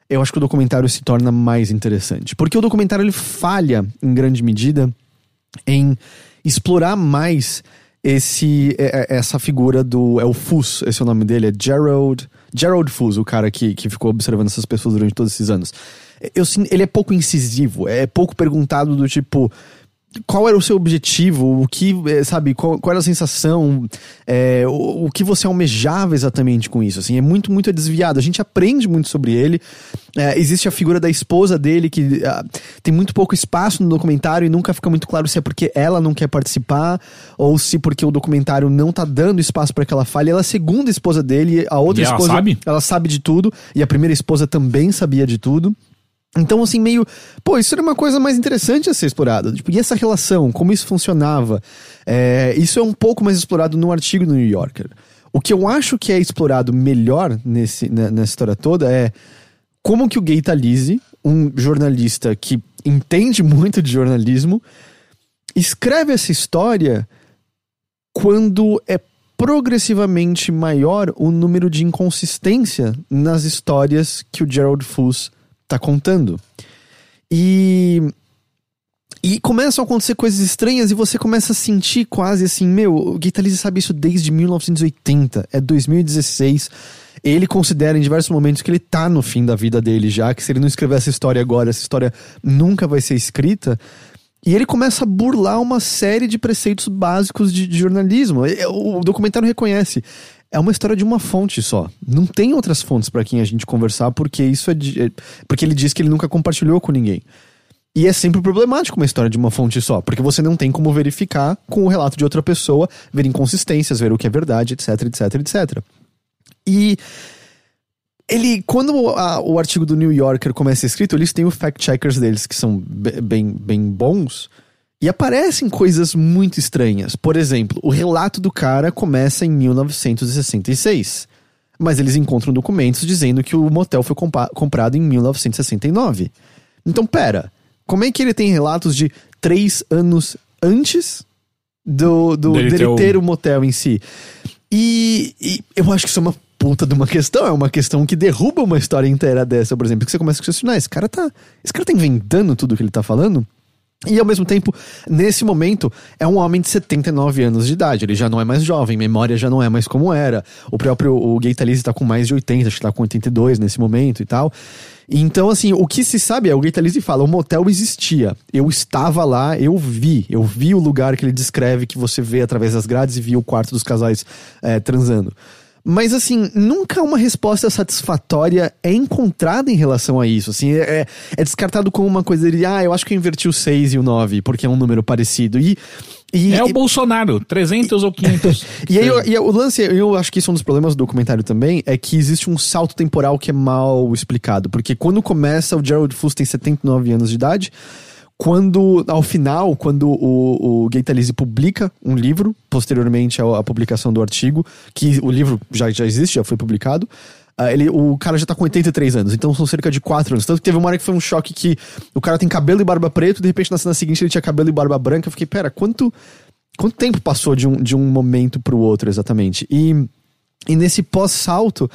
eu acho que o documentário se torna mais interessante. Porque o documentário ele falha, em grande medida, em explorar mais esse é- é- essa figura do é o Fuss, esse é o nome dele, é Gerald Gerald Fuss, o cara que, que ficou observando essas pessoas durante todos esses anos. Eu, ele é pouco incisivo, é pouco perguntado do tipo qual era o seu objetivo, o que, eh, sabe, qual, qual era a sensação, é, o, o que você almejava exatamente com isso, assim, é muito, muito desviado, a gente aprende muito sobre ele, É, existe a figura da esposa dele que ah, tem muito pouco espaço no documentário e nunca fica muito claro se é porque ela não quer participar ou se porque o documentário não tá dando espaço para que ela fale, ela é a segunda esposa dele, a outra E ela esposa, sabe? ela sabe de tudo, e a primeira esposa também sabia de tudo, então, assim, meio. Pô, isso era uma coisa mais interessante a ser explorada. Tipo, e essa relação, como isso funcionava? É, isso é um pouco mais explorado no artigo do New Yorker. O que eu acho que é explorado melhor nesse, né, nessa história toda é como que o Gay Talese, um jornalista que entende muito de jornalismo, escreve essa história quando é progressivamente maior o número de inconsistência nas histórias que o Gerald Fuss tá contando. E e começam a acontecer coisas estranhas e você começa a sentir quase assim, meu, o Gay Talese sabe isso desde 1980, é 2016. Ele considera em diversos momentos que ele tá no fim da vida dele já, que se ele não escrever essa história agora, essa história nunca vai ser escrita. E ele começa a burlar uma série de preceitos básicos de, de jornalismo. O documentário reconhece. É uma história de uma fonte só. Não tem outras fontes para quem a gente conversar, porque isso é, de- é- porque ele diz que ele nunca compartilhou com ninguém. E é sempre problemático uma história de uma fonte só, porque você não tem como verificar com o relato de outra pessoa, ver inconsistências, ver o que é verdade, etc, etc, etc. E ele, quando a- o artigo do New Yorker começa escrito, eles têm os fact-checkers deles, que são be- bem, bem bons, e aparecem coisas muito estranhas. Por exemplo, o relato do cara começa em 1966. Mas eles encontram documentos dizendo que o motel foi comprado em 1969. Então, pera, como é que ele tem relatos de três anos antes do, do Dele dele ter o- ter o motel em si? E, e eu acho que isso é uma puta de uma questão, é uma questão que derruba uma história inteira dessa, por exemplo, que você começa a questionar, esse cara tá, esse cara tá inventando tudo que ele tá falando? E ao mesmo tempo, nesse momento, é um homem de 79 anos de idade. Ele já não é mais jovem, memória já não é mais como era. O próprio o Gay Talese tá com mais de 80, acho que tá com 82 nesse momento e tal. Então, assim, o que se sabe é, o Gay Talese fala, o motel existia. Eu estava lá, eu vi. Eu vi o lugar que ele descreve, que você vê através das grades e vi o quarto dos casais eh, transando. Mas, assim, nunca uma resposta satisfatória é encontrada em relação a isso. Assim, é, é descartado como uma coisa de, ah, eu acho que eu inverti o 6 e o 9, porque é um número parecido. E. e É o e- Bolsonaro, 300 ou 500. e aí, eu- e o lance, eu acho que isso é um dos problemas do documentário também, é que existe um salto temporal que é mal explicado. Porque quando começa, o Gerald Fust tem 79 anos de idade. Quando, ao final, quando o, o Gay Talese publica um livro, posteriormente à, à publicação do artigo, que o livro já, já existe, já foi publicado, ah, ele, o cara já tá com 83 anos, então são cerca de 4 anos. Tanto que teve uma hora que foi um choque que o cara tem cabelo e barba preto, de repente na cena seguinte ele tinha cabelo e barba branca. Eu fiquei, pera, quanto, quanto tempo passou de um, de um momento pro outro exatamente? E, e nesse pós-salto,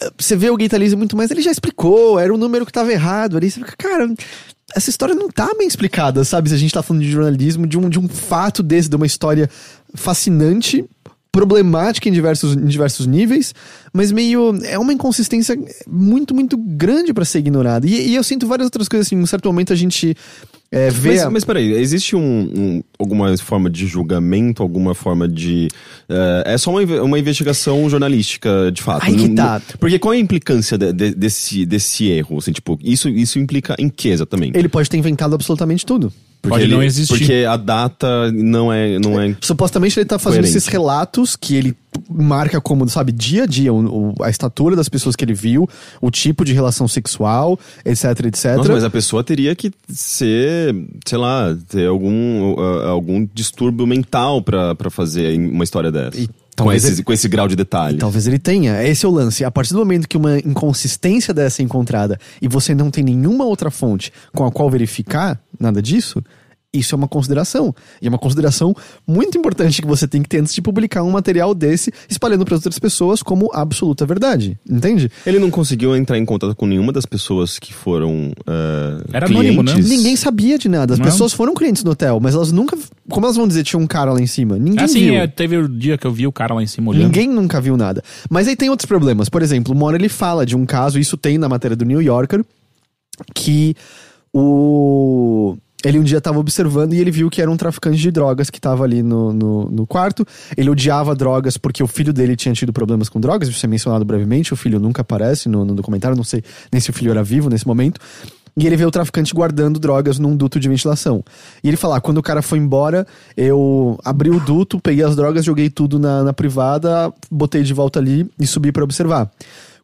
eh, você vê o Gay Talese muito mais, ele já explicou, era um número que tava errado. Ali você fica, cara, essa história não tá bem explicada, sabe? Se a gente tá falando de jornalismo, de um, de um fato desse, de uma história fascinante, problemática em diversos, em diversos níveis, mas meio. É uma inconsistência muito, muito grande pra ser ignorada. E, e eu sinto várias outras coisas assim. Em um certo momento a gente é, vê. Mas, a- mas peraí, existe um, um- alguma forma de julgamento, alguma forma de. eh, é só uma, uma investigação jornalística, de fato. Aí que tá. porque qual é a implicância de- de- desse, desse erro? Assim, tipo, isso, isso implica em que exatamente? Ele pode ter inventado absolutamente tudo. Porque Pode não ele- existir. Porque a data não é. Não é Supostamente ele tá fazendo Coerente. esses relatos que ele marca como, sabe, dia a dia, o- o- a estatura das pessoas que ele viu, o tipo de relação sexual, etc, etc. Nossa, mas a pessoa teria que ser, sei lá, ter algum, uh, algum distúrbio mental pra, pra fazer uma história dessa. E com, esse, ele- com esse grau de detalhe. Talvez ele tenha. Esse é o lance. A partir do momento que uma inconsistência dessa é encontrada e você não tem nenhuma outra fonte com a qual verificar nada disso, isso é uma consideração. E é uma consideração muito importante que você tem que ter antes de publicar um material desse, espalhando para outras pessoas como absoluta verdade. Entende? Ele não conseguiu entrar em contato com nenhuma das pessoas que foram. uh, Era anônimo, né? clientes. Ninguém sabia de nada. As Não. pessoas foram clientes no hotel, mas elas nunca. Como elas vão dizer tinha um cara lá em cima? Ninguém assim, viu. é, teve o dia que eu vi o cara lá em cima olhando. Ninguém nunca viu nada. Mas aí tem outros problemas. Por exemplo, uma hora ele fala de um caso, isso tem na matéria do New Yorker, que o. Ele um dia estava observando e ele viu que era um traficante de drogas que estava ali no, no, no quarto. Ele odiava drogas porque o filho dele tinha tido problemas com drogas, isso é mencionado brevemente. O filho nunca aparece no, no documentário, não sei nem se o filho era vivo nesse momento. E ele vê o traficante guardando drogas num duto de ventilação. E ele fala: ah, quando o cara foi embora, eu abri o duto, peguei as drogas, joguei tudo na, na privada, botei de volta ali e subi para observar.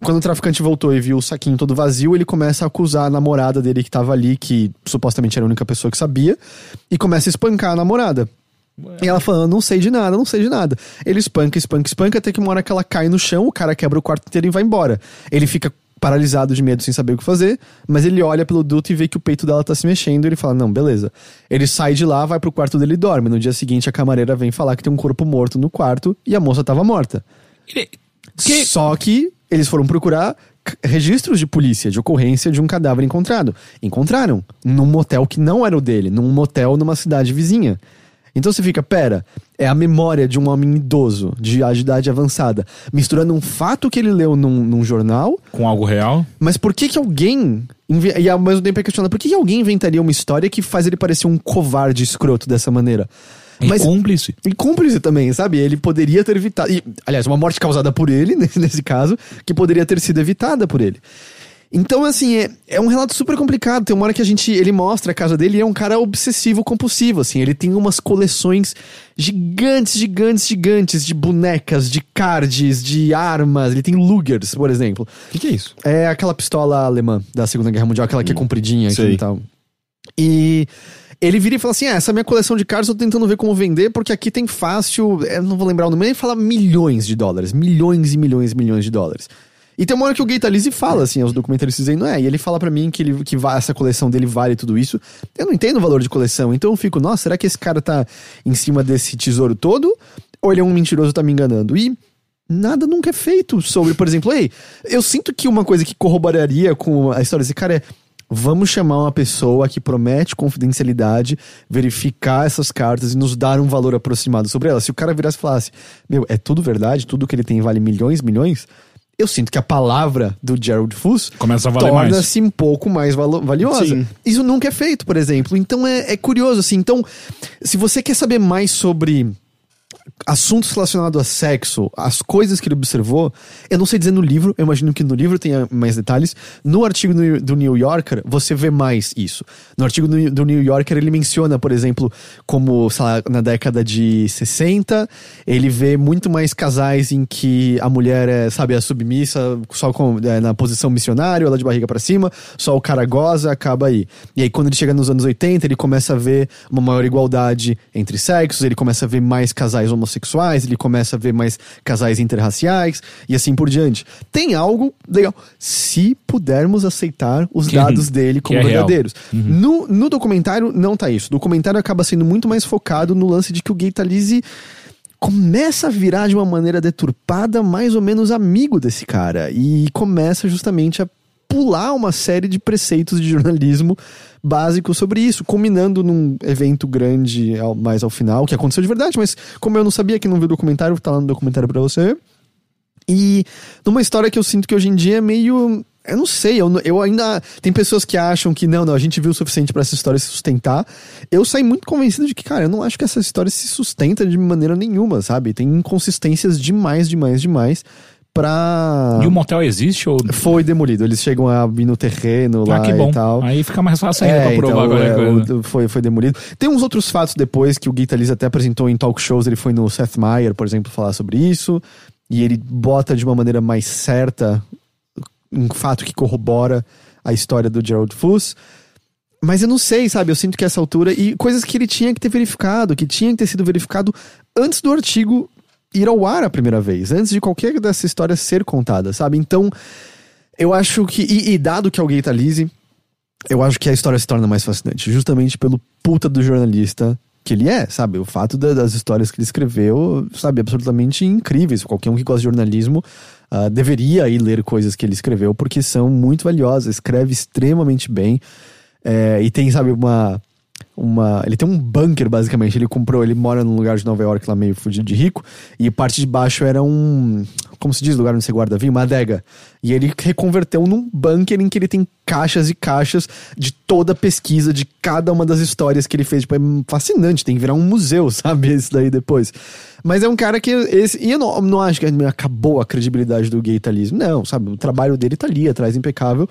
Quando o traficante voltou e viu o saquinho todo vazio, ele começa a acusar a namorada dele que tava ali, que supostamente era a única pessoa que sabia, e começa a espancar a namorada. E ela falando, não sei de nada, não sei de nada. Ele espanca, espanca, espanca, até que uma hora que ela cai no chão, o cara quebra o quarto inteiro e vai embora. Ele fica paralisado de medo sem saber o que fazer, mas ele olha pelo duto e vê que o peito dela tá se mexendo, e ele fala, não, beleza. Ele sai de lá, vai pro quarto dele e dorme. No dia seguinte, a camareira vem falar que tem um corpo morto no quarto, e a moça tava morta. Que- Só que eles foram procurar registros de polícia, de ocorrência de um cadáver encontrado. Encontraram num motel que não era o dele, num motel numa cidade vizinha. Então você fica, pera, é a memória de um homem idoso, de idade avançada, misturando um fato que ele leu num, num jornal, Com algo real. mas por que que alguém. E ao mesmo tempo é questionando, por que, que alguém inventaria uma história que faz ele parecer um covarde escroto dessa maneira? E Mas- cúmplice. E cúmplice também, sabe? Ele poderia ter evitado. E, aliás, uma morte causada por ele, nesse, nesse caso, que poderia ter sido evitada por ele. Então, assim, é, é um relato super complicado. Tem uma hora que a gente. Ele mostra a casa dele e é um cara obsessivo compulsivo, assim. Ele tem umas coleções gigantes, gigantes, gigantes de bonecas, de cards, de armas. Ele tem Lugers, por exemplo. O que, que é isso? É aquela pistola alemã da Segunda Guerra Mundial, aquela que é compridinha assim, sei. e tal. E ele vira e fala assim: ah, essa minha coleção de cards eu tô tentando ver como vender, porque aqui tem fácil, eu não vou lembrar o número, ele fala milhões de dólares. Milhões e milhões e milhões de dólares. E tem uma hora que o Gay Talese fala, assim, aos documentaristas dizendo, é, e ele fala pra mim que, ele, que essa coleção dele vale tudo isso. Eu não entendo o valor de coleção, então eu fico, nossa, será que esse cara tá em cima desse tesouro todo? Ou ele é um mentiroso tá me enganando? E nada nunca é feito sobre, por exemplo, ei, eu sinto que uma coisa que corroboraria com a história desse cara é. Vamos chamar uma pessoa que promete confidencialidade, verificar essas cartas e nos dar um valor aproximado sobre elas. Se o cara virasse e falasse, meu, é tudo verdade, tudo que ele tem vale milhões, milhões, eu sinto que a palavra do Gerald Fuss Começa a valer torna-se um pouco mais valiosa. Sim. Isso nunca é feito, por exemplo. Então é, é curioso, assim. Então, se você quer saber mais sobre assuntos relacionados a sexo, as coisas que ele observou, eu não sei dizer no livro, eu imagino que no livro tenha mais detalhes. No artigo do, New Yorker, você vê mais isso. No artigo do, New Yorker, ele menciona, por exemplo, como, sei lá, na década de 60, ele vê muito mais casais em que a mulher é, sabe, é submissa, só com, é, na posição missionária, ela de barriga pra cima, só o cara goza, acaba aí. E aí, quando ele chega nos anos 80, ele começa a ver uma maior igualdade entre sexos, ele começa a ver mais casais ele começa a ver mais casais interraciais e assim por diante. Tem algo legal. Se pudermos aceitar os Que- dados dele como é verdadeiros. No, no documentário, não tá isso. O documentário acaba sendo muito mais focado no lance de que o Gay Talese começa a virar de uma maneira deturpada, mais ou menos amigo desse cara. E começa justamente a pular uma série de preceitos de jornalismo básicos sobre isso, culminando num evento grande ao- mais ao final, que aconteceu de verdade, mas como eu não sabia que não viu o documentário, tá lá no documentário pra você. E numa história que eu sinto que hoje em dia é meio. Eu não sei, eu, eu ainda. Tem pessoas que acham que não, não, a gente viu o suficiente pra essa história se sustentar. Eu saí muito convencido de que, cara, eu não acho que essa história se sustenta de maneira nenhuma, sabe? Tem inconsistências demais, demais, demais pra. E o motel existe ou. Foi demolido. Eles chegam a vir no terreno lá Ah, que bom. e tal. Aí fica mais fácil ainda É, pra provar então, é, coisa. o- foi, foi demolido. Tem uns outros fatos depois que o Gui Talese até apresentou em talk shows. Ele foi no Seth Meyers, por exemplo, falar sobre isso. E ele bota de uma maneira mais certa um fato que corrobora a história do Gerald Fuss. Mas eu não sei, sabe? Eu sinto que essa altura. E coisas que ele tinha que ter verificado, que tinha que ter sido verificado antes do artigo ir ao ar a primeira vez, antes de qualquer dessa história ser contada, sabe? Então, eu acho que. E, e dado que o Gay Talese, eu acho que a história se torna mais fascinante, justamente pelo puta do jornalista que ele é, sabe? O fato da- das histórias que ele escreveu, sabe, absolutamente incríveis. Qualquer um que gosta de jornalismo ah, deveria ir ler coisas que ele escreveu, porque são muito valiosas. Escreve extremamente bem. É, e tem, sabe, uma. Uma, ele tem um bunker, basicamente. Ele comprou, ele mora num lugar de Nova York lá meio fudido de rico. E parte de baixo era um. Como se diz, lugar onde você guarda vinho? Uma adega. E ele reconverteu num bunker em que ele tem caixas e caixas de toda a pesquisa, de cada uma das histórias que ele fez. Tipo, é fascinante, tem que virar um museu, sabe? Isso daí depois. Mas é um cara que. Esse, e eu não, não acho que acabou a credibilidade do gay talismo. Não, sabe? O trabalho dele tá ali atrás, impecável.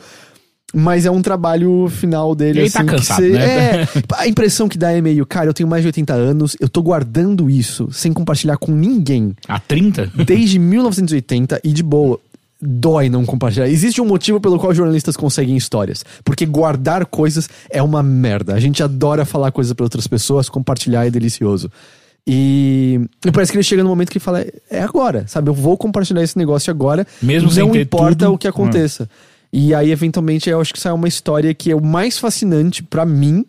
Mas é um trabalho final dele, ele assim, tá que cansado, você- né? É, a impressão que dá é meio, cara, eu tenho mais de 80 anos, eu tô guardando isso sem compartilhar com ninguém A 30? desde 1980 e de boa. Dói não compartilhar. Existe um motivo pelo qual jornalistas conseguem histórias. Porque guardar coisas é uma merda. A gente adora falar coisas para outras pessoas, compartilhar é delicioso. E, parece que ele chega no momento que fala: é agora, sabe? Eu vou compartilhar esse negócio agora. Mesmo não importa tudo. o que aconteça. E aí, eventualmente, eu acho que sai uma história que é o mais fascinante pra mim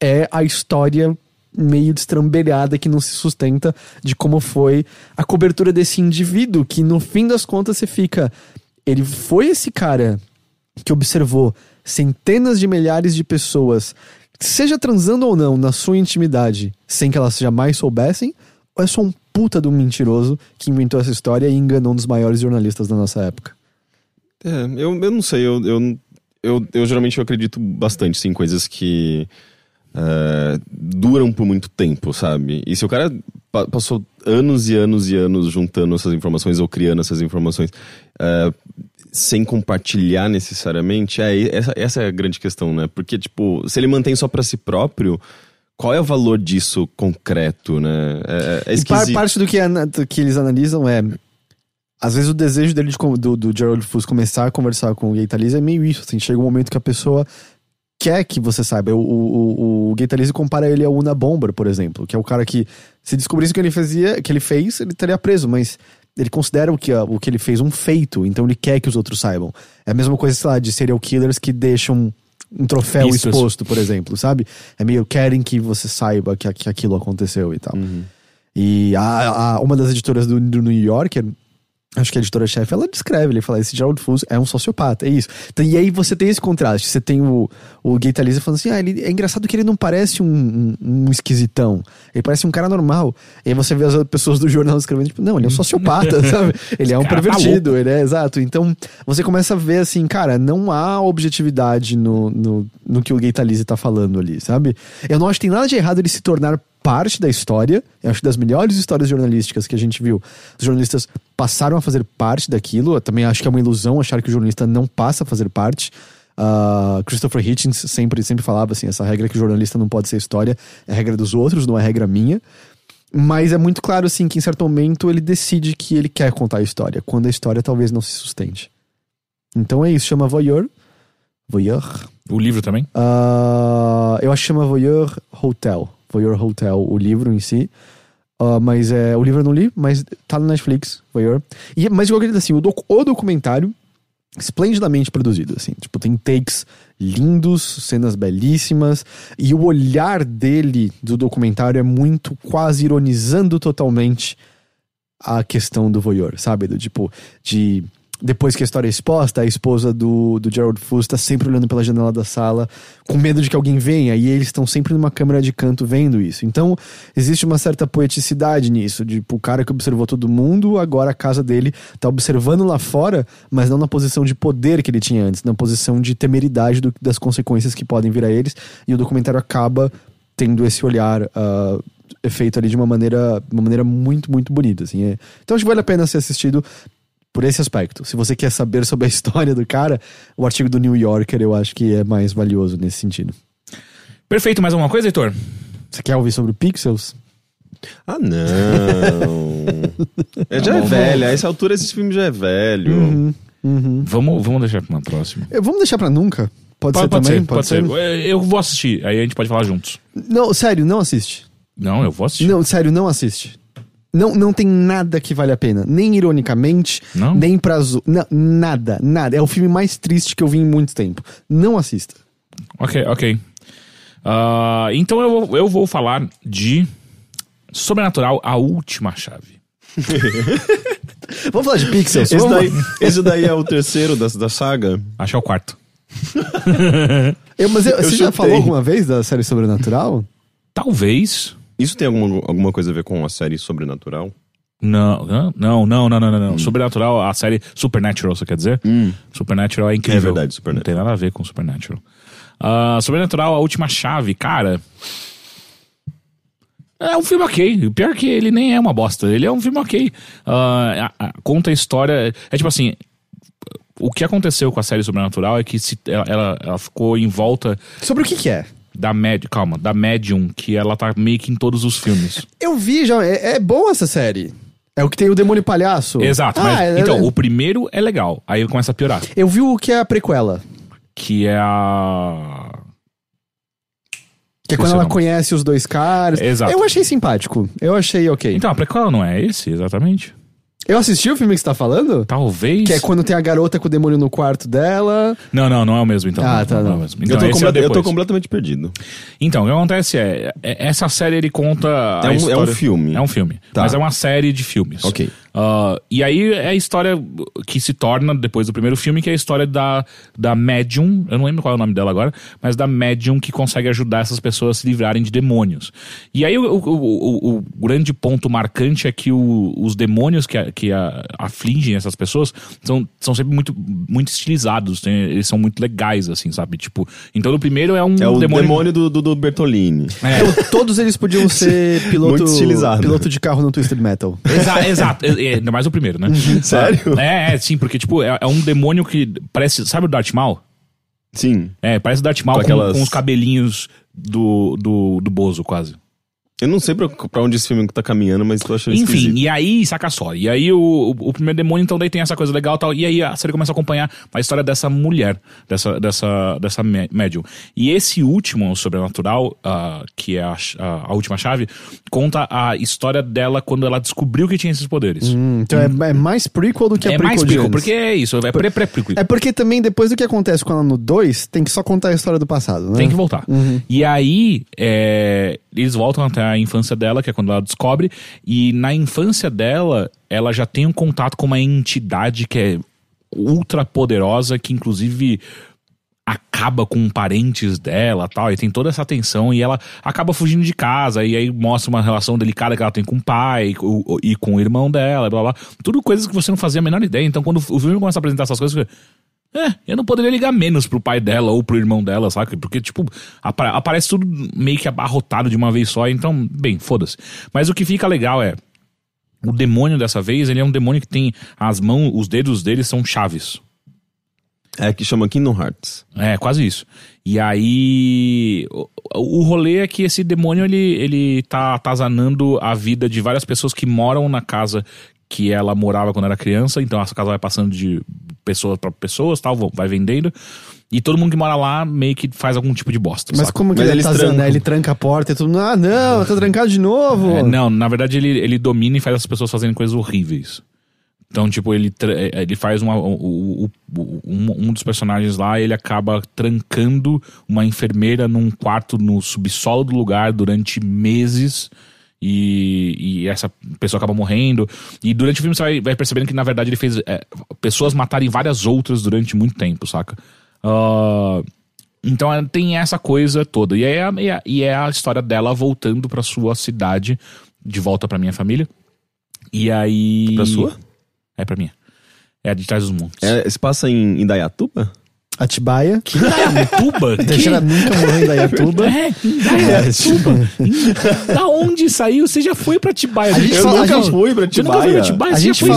é a história meio destrambelhada que não se sustenta de como foi a cobertura desse indivíduo que no fim das contas você fica ele foi esse cara que observou centenas de milhares de pessoas seja transando ou não na sua intimidade, sem que elas jamais soubessem, ou é só um puta de um mentiroso que inventou essa história e enganou um dos maiores jornalistas da nossa época? É, eu, eu não sei, eu, eu, eu, eu geralmente eu acredito bastante sim, em coisas que é, duram por muito tempo, sabe? E se o cara pa- passou anos e anos e anos juntando essas informações ou criando essas informações é, sem compartilhar necessariamente, é, essa, essa é a grande questão, né? Porque, tipo, se ele mantém só pra si próprio, qual é o valor disso concreto, né? É, é E par- esquisito. parte do que, do que eles analisam é. Às vezes o desejo dele de do, do Gerald Fus começar a conversar com o Gay Talese é meio isso. Assim, chega um momento que a pessoa quer que você saiba. O, o, o, o compara ele ao Una Bomber, por exemplo, que é o cara que, se descobrisse o que ele fazia, que ele fez, ele estaria preso, mas ele considera o que, o que ele fez um feito, então ele quer que os outros saibam. É a mesma coisa, sei lá, de serial killers que deixam um troféu exposto, por exemplo, sabe? É meio querem que você saiba que, que aquilo aconteceu e tal. E a, a- uma das editoras do, do New Yorker, acho que a editora-chefe, ela descreve, ele fala, esse Gerald Fus é um sociopata, é isso. Então, e aí você tem esse contraste, você tem o, o Gay falando assim, ah, ele, é engraçado que ele não parece um, um, um esquisitão, ele parece um cara normal. E aí você vê as outras pessoas do jornal escrevendo, tipo, não, ele é um sociopata, sabe? Ele é um tá pervertido, ele é exato. Então, você começa a ver assim, cara, não há objetividade no, no, no que o Gay Talese tá falando ali, sabe? Eu não acho que tem nada de errado ele se tornar parte da história. Eu acho que das melhores histórias jornalísticas que a gente viu, os jornalistas passaram a fazer parte daquilo. Eu também acho que é uma ilusão achar que o jornalista não passa a fazer parte. Ah, Christopher Hitchens sempre, sempre falava assim: essa regra que o jornalista não pode ser história é regra dos outros, não é regra minha. Mas é muito claro, assim, que em certo momento ele decide que ele quer contar a história, quando a história talvez não se sustente. Então é isso, chama Voyeur. Voyeur. O livro também? Ah, eu acho que chama Voyeur Hotel. Voyeur Hotel, o livro em si. Ah, mas é, o livro eu não li, mas tá no Netflix, Voyeur. E, mas eu acredito assim, o, docu- o documentário, esplendidamente produzido, assim. Tipo, tem takes lindos, cenas belíssimas. E o olhar dele do documentário é muito quase ironizando totalmente a questão do voyeur, sabe? Do tipo, de. Depois que a história é exposta, a esposa do, do Gerald Fus tá sempre olhando pela janela da sala, com medo de que alguém venha, e eles estão sempre numa câmera de canto vendo isso. Então, existe uma certa poeticidade nisso, de tipo, o cara que observou todo mundo, agora a casa dele tá observando lá fora, mas não na posição de poder que ele tinha antes, na posição de temeridade do- das consequências que podem vir a eles, e o documentário acaba tendo esse olhar ah, feito ali de uma maneira, uma maneira muito, muito bonita. Assim, é. Então acho que vale a pena ser assistido por esse aspecto. Se você quer saber sobre a história do cara, o artigo do New Yorker eu acho que é mais valioso nesse sentido. Perfeito, mais alguma coisa, Heitor? Você quer ouvir sobre Pixels? Ah, não. é, já é velho. A essa altura esse filme já é velho. Uhum. Vamos, vamos deixar pra uma próxima. Eh, Vamos deixar pra nunca? Pode, ser também? pode ser. Eu vou assistir, aí a gente pode falar juntos. Não, sério, não assiste. Não, eu vou assistir. Não, sério, não assiste. Não, não tem nada que vale a pena. Nem ironicamente, Não? nem pra zo... Não, nada, nada. É o filme mais triste que eu vi em muito tempo. Não assista. Ok, ok. Ah, então eu, vou- eu vou falar de Sobrenatural, a última chave. Vamos falar de Pixels? Esse Vamos daí, esse daí é o terceiro da, da saga. Acho que é o quarto. Eu, mas eu- você já chutei. falou alguma vez da série Sobrenatural? Talvez. Isso tem alguma, alguma coisa a ver com a série sobrenatural? Não, não, não, não, não, não, não. Sobrenatural, a série Supernatural, você quer dizer? Supernatural é incrível. É verdade, Supernatural. Não tem nada a ver com Supernatural. Ah, Sobrenatural, a última chave, cara. É um filme ok. O pior é que ele nem é uma bosta. Ele é um filme ok. Ah, a- a- conta a história. É tipo assim. O que aconteceu com a série Sobrenatural é que se, ela, ela, ela ficou em volta Sobre o que que é? Da médium. Calma, da médium, que ela tá meio que em todos os filmes. Eu vi já, é, é boa essa série. É o que tem o Demônio Palhaço. Exato, Ah, mas. é- então, é- o primeiro é legal. Aí começa a piorar. Eu vi o que é a prequela. Que é a. Que é quando ela conhece os dois caras. Exato. Eu achei simpático. Eu achei ok. Então, a prequela não é esse, exatamente? Eu assisti o filme que você tá falando? Talvez. Que é quando tem a garota com o demônio no quarto dela. Não, não, não é o mesmo, então. Ah, não, tá, não, é não. o mesmo. Então, eu, tô esse é eu tô completamente perdido. Então, o que acontece é, é- essa série ele conta. É a um- é um filme. É um filme. Tá. Mas é uma série de filmes. Ok. Ah, e aí é a história que se torna, depois do primeiro filme, que é a história da, da médium, eu não lembro qual é o nome dela agora, mas da médium que consegue ajudar essas pessoas a se livrarem de demônios. E aí o, o, o- o grande ponto marcante é que o- os demônios que, a- que a- afligem essas pessoas são, são sempre muito, muito estilizados, tem- eles são muito legais, assim, sabe? Tipo, então no primeiro é um É o demônio... demônio, do, do, do Bertolini. É. Então, todos eles podiam ser piloto, piloto de carro no Twisted Metal. Exa- exato, é, ainda mais o primeiro, né? Sério? É, é, sim, porque, tipo, é, é um demônio que parece. Sabe o Darth Maul? Sim. É, parece o Darth Maul Com com, aquelas- com os cabelinhos do, do, do Bozo, quase. Eu não sei pra, pra onde esse filme tá caminhando, mas tô achando Enfim, esquisito. e aí, saca só. E aí, o, o, o primeiro demônio, então, daí tem essa coisa legal e tal. E aí, a série começa a acompanhar a história dessa mulher, dessa, dessa, dessa mé- médium. E esse último, o Sobrenatural, ah, que é a, a, a última chave, conta a história dela quando ela descobriu que tinha esses poderes. Hum, então é, é mais prequel do que a é prequel mais de prequel, porque é isso, é pré-prequel. É porque também depois do que acontece com ela no 2, tem que só contar a história do passado, né? Tem que voltar. E aí, é, eles voltam até a infância dela, que é quando ela descobre, e na infância dela, ela já tem um contato com uma entidade que é ultra poderosa, que inclusive acaba com parentes dela tal, e tem toda essa tensão, e ela acaba fugindo de casa, e aí mostra uma relação delicada que ela tem com o pai e com o irmão dela, blá blá. Tudo coisas que você não fazia a menor ideia. Então, quando o filme começa a apresentar essas coisas, você é, eu não poderia ligar menos pro pai dela ou pro irmão dela, sabe? Porque, tipo, apa- aparece tudo meio que abarrotado de uma vez só, então, bem, foda-se. Mas o que fica legal é. O demônio dessa vez, ele é um demônio que tem as mãos, os dedos dele são chaves. É que chama Kingdom Hearts. É, quase isso. E aí. O, o rolê é que esse demônio ele, ele tá atazanando a vida de várias pessoas que moram na casa que ela morava quando era criança. Então essa casa vai passando de pessoas para pessoas, tal, vai vendendo. E todo mundo que mora lá meio que faz algum tipo de bosta. Mas saca? como que Mas ele tá trancam. né? Ele tranca a porta e tudo. Ah, não, tá trancado de novo. É, não, na verdade ele, ele domina e faz as pessoas fazerem coisas horríveis. Então, tipo, ele, tra- é, ele faz uma. o- o- o- um, um dos personagens lá, ele acaba trancando uma enfermeira num quarto no subsolo do lugar durante meses. E, e essa pessoa acaba morrendo. E durante o filme você vai, vai percebendo que, na verdade, ele fez é, pessoas matarem várias outras durante muito tempo, saca? Ah, então tem essa coisa toda. E é, a- é, e é a história dela voltando pra sua cidade, de volta pra minha família. E aí. Pra sua? É pra minha. É a de trás dos montes. É, se passa em Indaiatuba? Atibaia. Indaiatuba? Deixa nunca morrer em Dayatuba. É, Indaiatuba. da onde saiu? Você já foi pra Atibaia? A gente Eu fala- nunca a gente- fui pra Você nunca foi pra Atibaia. Atibaia? A Você gente, já foi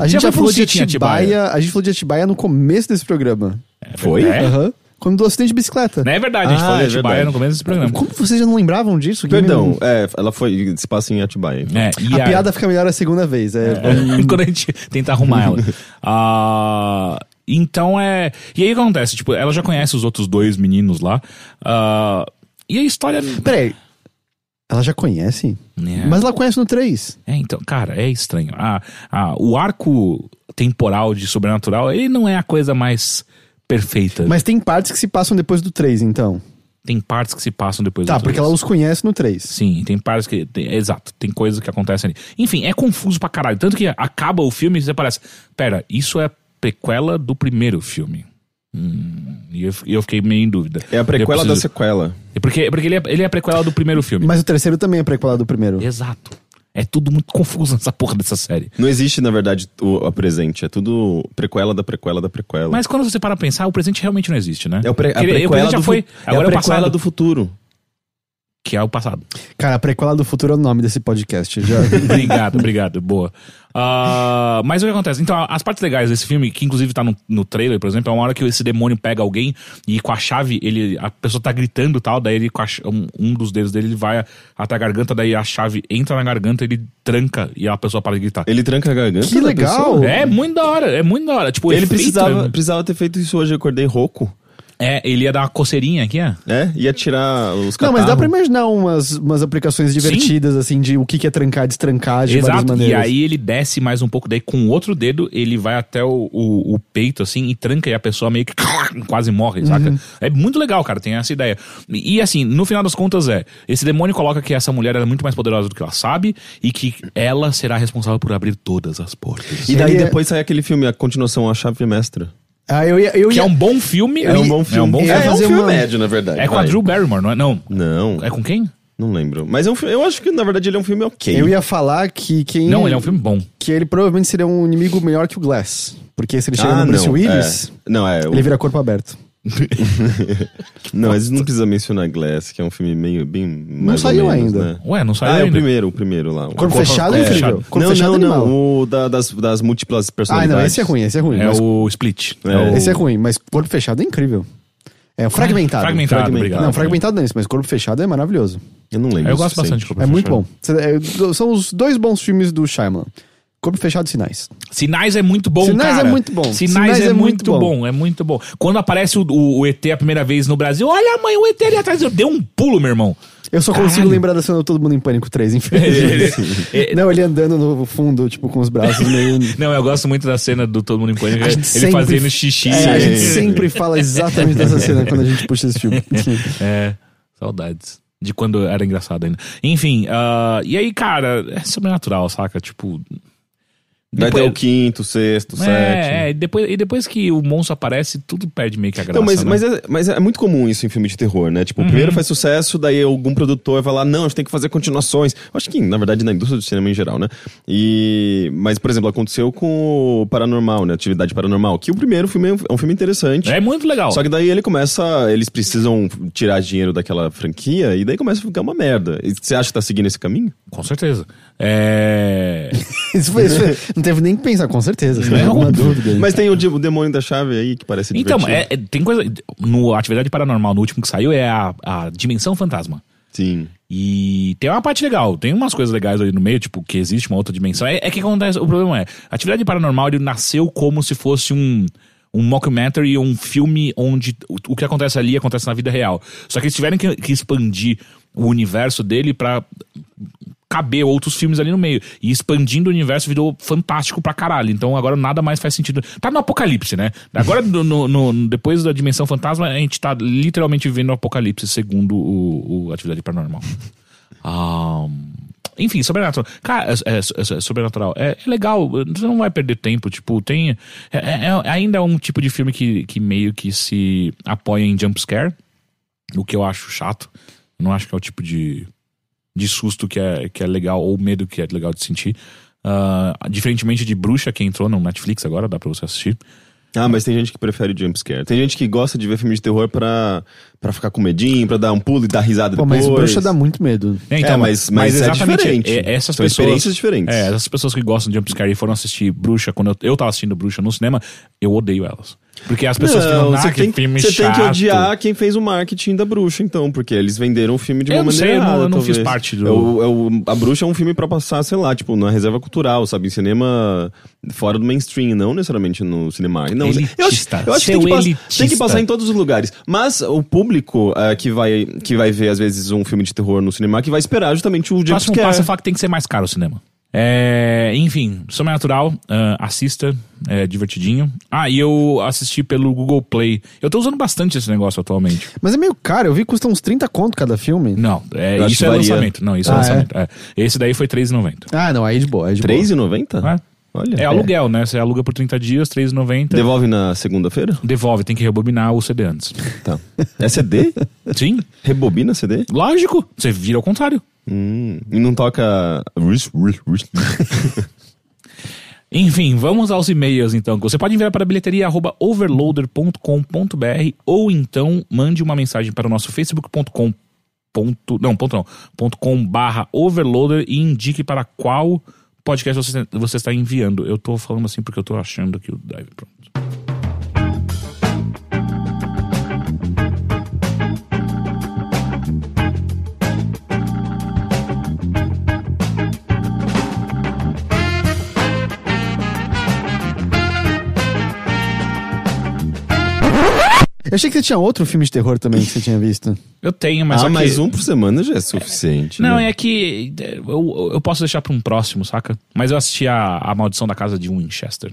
a gente já foi falou de Atibaia. A gente falou de Atibaia no começo desse programa. Foi? É? Aham. Quando do acidente de bicicleta. Não é verdade, a gente Ah, falou de é Atibaia verdade. no começo desse programa. Como vocês já não lembravam disso? Que Perdão, é, ela foi. Se passa em Atibaia. É, e A aí- piada fica melhor a segunda vez. É, vamos- quando a gente tenta arrumar ela. Ah, então é. E aí o que acontece? Tipo, ela já conhece os outros dois meninos lá. ah, e a história. Peraí. Ela já conhece? É. Mas ela conhece no 3. É, então, cara, é estranho. Ah, ah, o arco temporal de Sobrenatural, ele não é a coisa mais perfeita. Mas tem partes que se passam depois do 3, então. Tem partes que se passam depois Tá, do porque três. ela os conhece no 3. Sim, tem partes que. tem- exato, tem coisas que acontecem ali. Enfim, é confuso pra caralho. Tanto que acaba o filme e você parece. Pera, isso é prequela do primeiro filme. Hum, e eu, e eu fiquei meio em dúvida. É a prequela Eu da preciso- sequela. É Porque, porque ele, é, ele é a prequela do primeiro filme. Mas o terceiro também é prequela do primeiro. Exato. É tudo muito confuso nessa porra dessa série. Não existe, na verdade, o a presente. É tudo prequela da prequela da prequela. Mas quando você para pra pensar, o presente realmente não existe, né? é o pre, a ele- prequela já do foi. é a é o prequela do futuro. Que é o passado. Cara, a prequela do futuro é o nome desse podcast. Já... obrigado, obrigado. Boa. Ah, mas o que acontece? Então, as partes legais desse filme, que inclusive tá no, no trailer, por exemplo, é uma hora que esse demônio pega alguém e com a chave, ele, a pessoa tá gritando e tal, daí ele, com a ch- um, um dos dedos dele, ele vai até a garganta, daí a chave entra na garganta, ele tranca e a pessoa para de gritar. Ele tranca a garganta. Que legal! pessoa. É muito da hora, é muito da hora. Tipo, Ele efeito, precisava, né? precisava ter feito isso hoje. Eu acordei rouco. É, ele ia dar uma coceirinha aqui, ó. É, ia tirar os Não, mas dá catarros. pra imaginar umas, umas aplicações divertidas, assim, de o que é trancar, destrancar de várias Exato. E maneiras. aí ele desce mais um pouco, daí com o outro dedo ele vai até o, o, o peito, assim, e tranca e a pessoa meio que quase morre, saca? Uhum. É muito legal, cara, tem essa ideia. E, e, assim, no final das contas é, esse demônio coloca que essa mulher é muito mais poderosa do que ela sabe e que ela será responsável por abrir todas as portas. E daí é- depois sai aquele filme, a continuação, A Chave Mestra. Ah, eu ia... Eu Que ia... é um bom filme. É um bom filme. É um bom ia filme. É, é um filme uma- médio, na verdade. É com a. Drew Barrymore, não é? Não. Não, É com quem? não lembro. Mas é um filme, eu acho que, na verdade, ele é um filme ok. Eu ia falar que quem... Não, ele é um filme bom. Que ele provavelmente seria um inimigo melhor que o Glass. Porque se ele chega ah, no Bruce não, Willis, é. Não, é. o- ele vira corpo aberto. Não, mas não precisa mencionar Glass, que é um filme meio bem. mais ou saiu menos, ainda. Né? Ué, não saiu Ah, é o ainda. primeiro, o primeiro lá. O Corpo fechado é Corpo incrível. Corpo não, fechado não, é animal. não. O da- das, das múltiplas Ah, personalidades. não, esse é ruim, esse é ruim. É mas- o Split. É, o... Esse é ruim, mas corpo fechado é incrível. É o fragmentado. Fragmentado, Fragmentado. obrigado. Não, fragmentado não é isso, mas corpo fechado é maravilhoso. Eu não lembro. Eu gosto bastante de. Corpo É muito Fechado. bom. Cê- é, São os dois bons filmes do Shyamalan. Corpo fechado sinais. Sinais é muito bom, Sinais cara. é muito bom. Sinais, Sinais é, é muito muito bom. é muito bom. Quando aparece o, o- o ET a primeira vez no Brasil, olha mãe, o ET ali atrás, eu dei um pulo, meu irmão. Eu só Caralho. consigo lembrar da cena do Todo Mundo em Pânico 3, infelizmente. É, não, ele andando no fundo, tipo, com os braços meio... Não, eu gosto muito da cena do Todo Mundo em Pânico. A Ele sempre- fazendo xixi. É, a gente sempre fala exatamente dessa cena quando a gente puxa esse filme. É, saudades. De quando era engraçado ainda. Enfim, ah, e aí, cara, é sobrenatural, saca? Tipo. Vai ter o quinto, sexto, sétimo. É, é, e depois, e depois que o monstro aparece, tudo perde meio que a graça. Então, mas, né? mas, é, mas é muito comum isso em filme de terror, né? Tipo, o primeiro faz sucesso, daí algum produtor vai lá, não, a gente tem que fazer continuações. Acho que, na verdade, na indústria do cinema em geral, né? E... Mas, por exemplo, aconteceu com o Paranormal, né? Atividade Paranormal, que o primeiro filme é um- é um filme interessante. É muito legal. Só que daí ele começa. Eles precisam tirar dinheiro daquela franquia e daí começa a ficar uma merda. E você acha que tá seguindo esse caminho? Com certeza. É. Isso foi, isso foi- não teve nem que pensar, com certeza. É nenhuma óbvio. dúvida. Mas tem o, de- o demônio da chave aí que parece Então, divertido. é, é- tem coisa. No Atividade Paranormal, no último que saiu, é a, a Dimensão Fantasma. Sim. E tem uma parte legal, tem umas coisas legais ali no meio, tipo, que existe uma outra dimensão. É, é que acontece, o problema é, a atividade paranormal ele nasceu como se fosse um, um mockumentary, um filme onde o, que acontece ali acontece na vida real. Só que eles tiveram que, que expandir o universo dele pra caber outros filmes ali no meio. E expandindo o universo virou fantástico pra caralho. Então agora nada mais faz sentido. Tá no apocalipse, né? Agora, no, no- depois da Dimensão Fantasma, a gente tá literalmente vivendo o apocalipse, segundo o, o Atividade Paranormal. Ah, enfim, sobrenatural. Cara, é, é- é- é sobrenatural. É, é legal, você não vai perder tempo. Tipo, tem. é- é- ainda é um tipo de filme que, que meio que se apoia em jumpscare, o que eu acho chato. Não acho que é o tipo de, de susto que é, que é legal, ou medo que é legal de sentir. Ah, diferentemente de Bruxa, que entrou no Netflix agora, dá pra você assistir. Ah, mas tem gente que prefere jumpscare. Tem gente que gosta de ver filme de terror pra, pra ficar com medinho, pra dar um pulo e dar risada Pô, depois. mas bruxa dá muito medo. É, mas- mas é diferente. é- essas São pessoas, experiências diferentes. É, essas pessoas que gostam de jumpscare e foram assistir Bruxa, quando eu, eu tava assistindo Bruxa no cinema, eu odeio elas. Porque as pessoas ficam, Não, ah, você que tem, filme você tem que chato." odiar quem fez o marketing da bruxa, então, porque eles venderam o filme de Eu uma não maneira sei, eu não- errada, eu não fiz talvez. parte do- É o- é a bruxa é um filme pra passar, sei lá, tipo, na reserva cultural, sabe? Em cinema fora do mainstream, não necessariamente no cinema. Não, Elitista, eu acho, eu acho que tem que, pass- elitista. tem que passar em todos os lugares. Mas o público eh, que, vai, que vai ver, às vezes, um filme de terror no cinema, que vai esperar justamente o O próximo jumpscare. passo é falar que tem que ser mais caro o cinema. É, enfim, Sobrenatural, ah, assista, é divertidinho. Ah, e eu assisti pelo Google Play. Eu tô usando bastante esse negócio atualmente. Mas é meio caro, eu vi que custa uns 30 conto cada filme. Não, é, Eu isso é varia. lançamento. Não, isso é Ah, é? lançamento. é. Esse daí foi R$3,90. Ah, não, aí de boa, aí de boa. R$3,90? É. Olha. É aluguel, né? Você aluga por 30 dias, R$3,90. Devolve na segunda-feira? Devolve, tem que rebobinar o CD antes. Tá. É CD? Sim, Rebobina CD? lógico. Você vira ao contrário. Hum, e não toca. Enfim, vamos aos e-mails então. Você pode enviar para bilheteria@overloader.com.br ou então mande uma mensagem para o nosso facebook.com ponto, não, ponto não, ponto com barra overloader e indique para qual podcast você, você está enviando. Eu tô falando assim porque eu tô achando que o drive pronto. Eu achei que você tinha outro filme de terror também que você tinha visto. Eu tenho, mas ah, só que- um por semana já é suficiente. Não, né? é que é, eu, eu posso deixar pra um próximo, saca? Mas eu assisti a, a Maldição da Casa de Winchester.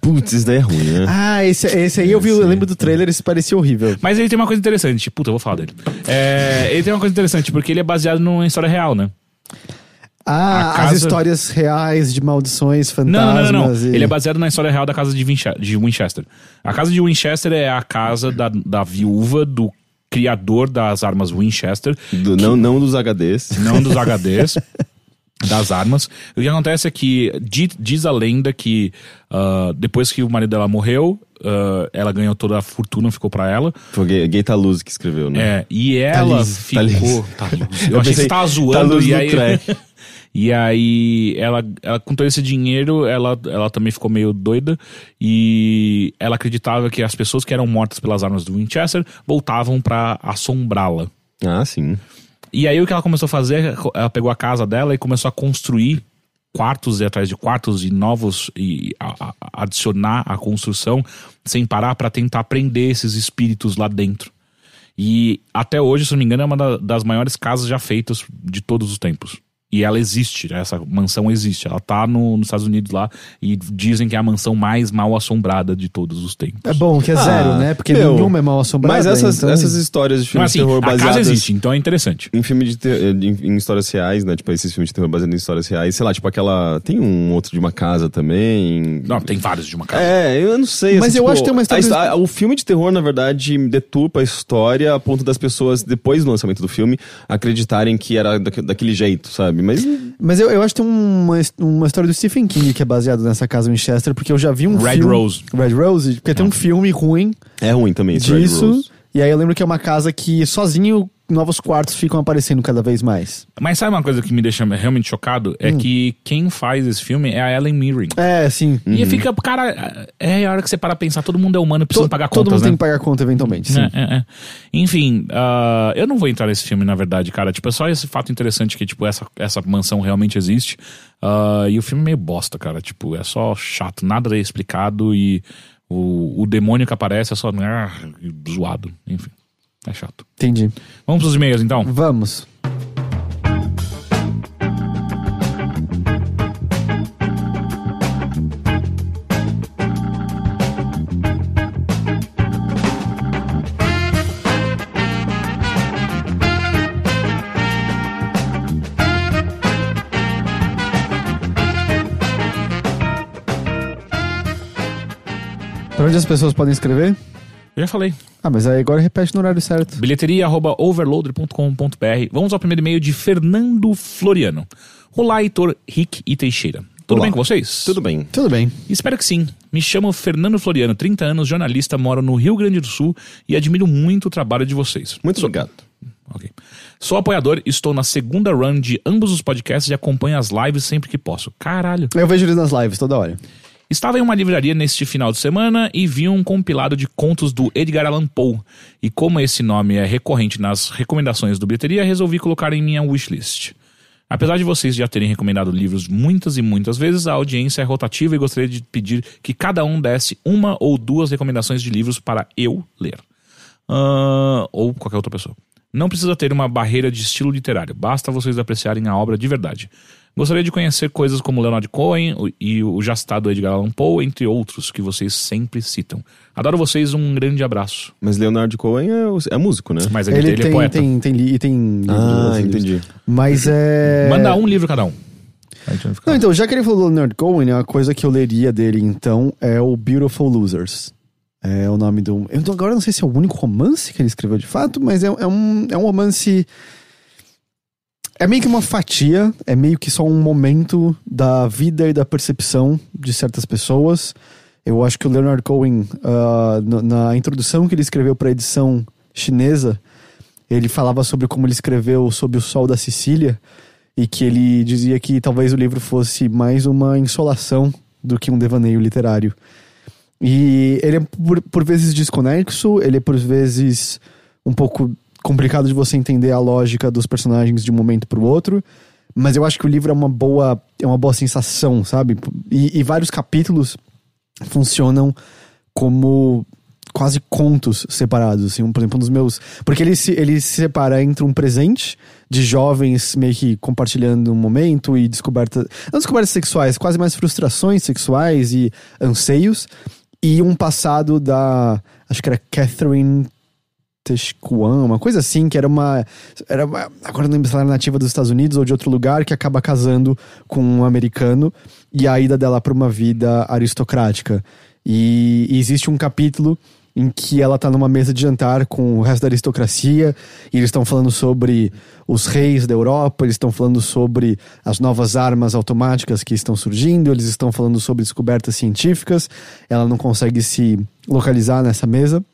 Putz, isso daí é ruim, né? Ah, esse, esse aí eu vi, eu lembro do trailer, esse parecia horrível. Mas ele tem uma coisa interessante. Puta, eu vou falar dele. É, ele tem uma coisa interessante, porque ele é baseado numa história real, né? Ah, casa- as histórias reais de maldições, Não, fantasmas. não, não, não. e- Ele é baseado na história real da casa de, Winche- de Winchester. A casa de Winchester é a casa da, da viúva do criador das armas Winchester, Do- não, não dos HDs. não dos HDs, das armas. O que acontece é que di- diz a lenda que ah, depois que o marido dela morreu, ah, ela ganhou toda a fortuna, ficou pra ela. Foi Gay- Gaita Luz que escreveu, né? É, e ela ficou. Thalys. Eu, Eu achei que pensei, você tava zoando Thalys e aí. E aí, ela, ela, com todo esse dinheiro, ela, ela também ficou meio doida. E ela acreditava que as pessoas que eram mortas pelas armas do Winchester voltavam pra assombrá-la. Ah, sim. E aí, o que ela começou a fazer, ela pegou a casa dela e começou a construir quartos e atrás de quartos e novos e a- a- adicionar a construção sem parar pra tentar prender esses espíritos lá dentro. E até hoje, se não me engano, é uma da- das maiores casas já feitas de todos os tempos. E ela existe, essa mansão existe. Ela tá no- nos Estados Unidos lá e dizem que é a mansão mais mal assombrada de todos os tempos. É bom que é Ah, zero, né? Porque meu, nenhuma é mal assombrada. Mas essas, então... essas histórias de filmes assim, de terror a casa baseadas existe, então é interessante. em filme de ter- em, em histórias reais, né? Tipo, esses filmes de terror baseados em histórias reais. Sei lá, tipo aquela... Tem um outro de uma casa também. Não, tem vários de uma casa. É, eu não sei. Mas assim, eu tipo, acho que tem uma história- a histó- o filme de terror, na verdade, deturpa a história a ponto das pessoas, depois do lançamento do filme, acreditarem que era daque- daquele jeito, sabe? Mas Mas eu, eu acho que tem uma, uma história do Stephen King que é baseada nessa casa Winchester, porque eu já vi um Red filme... Rose. Red Rose, porque tem um filme ruim é ruim também esse Red disso. Rose. E aí eu lembro que é uma casa que sozinho novos quartos ficam aparecendo cada vez mais. Mas sabe uma coisa que me deixa realmente chocado? Hum. É que quem faz esse filme é a Ellen Mirren. É, sim. E fica, cara, é a hora que você para pensar, todo mundo é humano, precisa To- pagar Todo contas, mundo né? tem que pagar conta eventualmente, sim. É, é, é. Enfim, ah, eu não vou entrar nesse filme, na verdade, cara. Tipo, é só esse fato interessante que, tipo, essa, essa mansão realmente existe. Ah, e o filme é meio bosta, cara. Tipo, é só chato, nada é explicado e o, o demônio que aparece é só ah, zoado. Enfim, é chato. Entendi. Vamos pros e-mails, então? Vamos. Pra onde as pessoas podem escrever? Eu já falei. Ah, mas aí agora repete no horário certo. Bilheteria arroba overloader.com.br. Vamos ao primeiro e-mail de Fernando Floriano. Olá, Heitor, Rick e Teixeira. Tudo Olá. bem com vocês? Tudo bem. Tudo bem. Espero que sim. Me chamo Fernando Floriano, 30 anos, jornalista, moro no Rio Grande do Sul e admiro muito o trabalho de vocês. Muito obrigado. Ok. Sou apoiador, estou na segunda run de ambos os podcasts e acompanho as lives sempre que posso. Caralho. Eu vejo eles nas lives toda hora. Estava em uma livraria neste final de semana e vi um compilado de contos do Edgar Allan Poe. E como esse nome é recorrente nas recomendações do Bilheteria, resolvi colocar em minha wishlist. Apesar de vocês já terem recomendado livros muitas e muitas vezes, a audiência é rotativa e gostaria de pedir que cada um desse uma ou duas recomendações de livros para eu ler. Ah, ou qualquer outra pessoa. Não precisa ter uma barreira de estilo literário, basta vocês apreciarem a obra de verdade. Gostaria de conhecer coisas como Leonard Cohen e o já citado Edgar Allan Poe, entre outros, que vocês sempre citam. Adoro vocês, um grande abraço. Mas Leonardo Cohen é, é músico, né? Mas ele, Ele, ele é tem, poeta. tem, tem, li- e tem livros, Ah, assim, entendi. livros. Mas é. Manda um livro cada um. A Não, então, já que ele falou do Leonard Cohen, uma coisa que eu leria dele, então, é o Beautiful Losers. É o nome do. Eu não- agora não sei se é o único romance que ele escreveu de fato, mas é, é um, é um romance. É meio que uma fatia, é meio que só um momento da vida e da percepção de certas pessoas. Eu acho que o Leonard Cohen, ah, na, introdução que ele escreveu para a edição chinesa, ele falava sobre como ele escreveu Sob o Sol da Sicília e que ele dizia que talvez o livro fosse mais uma insolação do que um devaneio literário. E ele é por, por vezes desconexo, ele é por vezes um pouco complicado de você entender a lógica dos personagens de um momento para o outro, mas eu acho que o livro é uma boa é uma boa sensação, sabe? E, e vários capítulos funcionam como quase contos separados, assim, um, por exemplo, um dos meus... Porque ele se, ele se separa entre um presente de jovens meio que compartilhando um momento e descobertas... Não descobertas sexuais, quase mais frustrações sexuais e anseios, e um passado da... Acho que era Catherine Tescuan, uma coisa assim, que era uma. Era uma, agora não lembro se ela era nativa dos Estados Unidos ou de outro lugar, que acaba casando com um americano e a ida dela para uma vida aristocrática. E, e existe um capítulo em que ela tá numa mesa de jantar com o resto da aristocracia e eles estão falando sobre os reis da Europa, eles estão falando sobre as novas armas automáticas que estão surgindo, eles estão falando sobre descobertas científicas. Ela não consegue se localizar nessa mesa.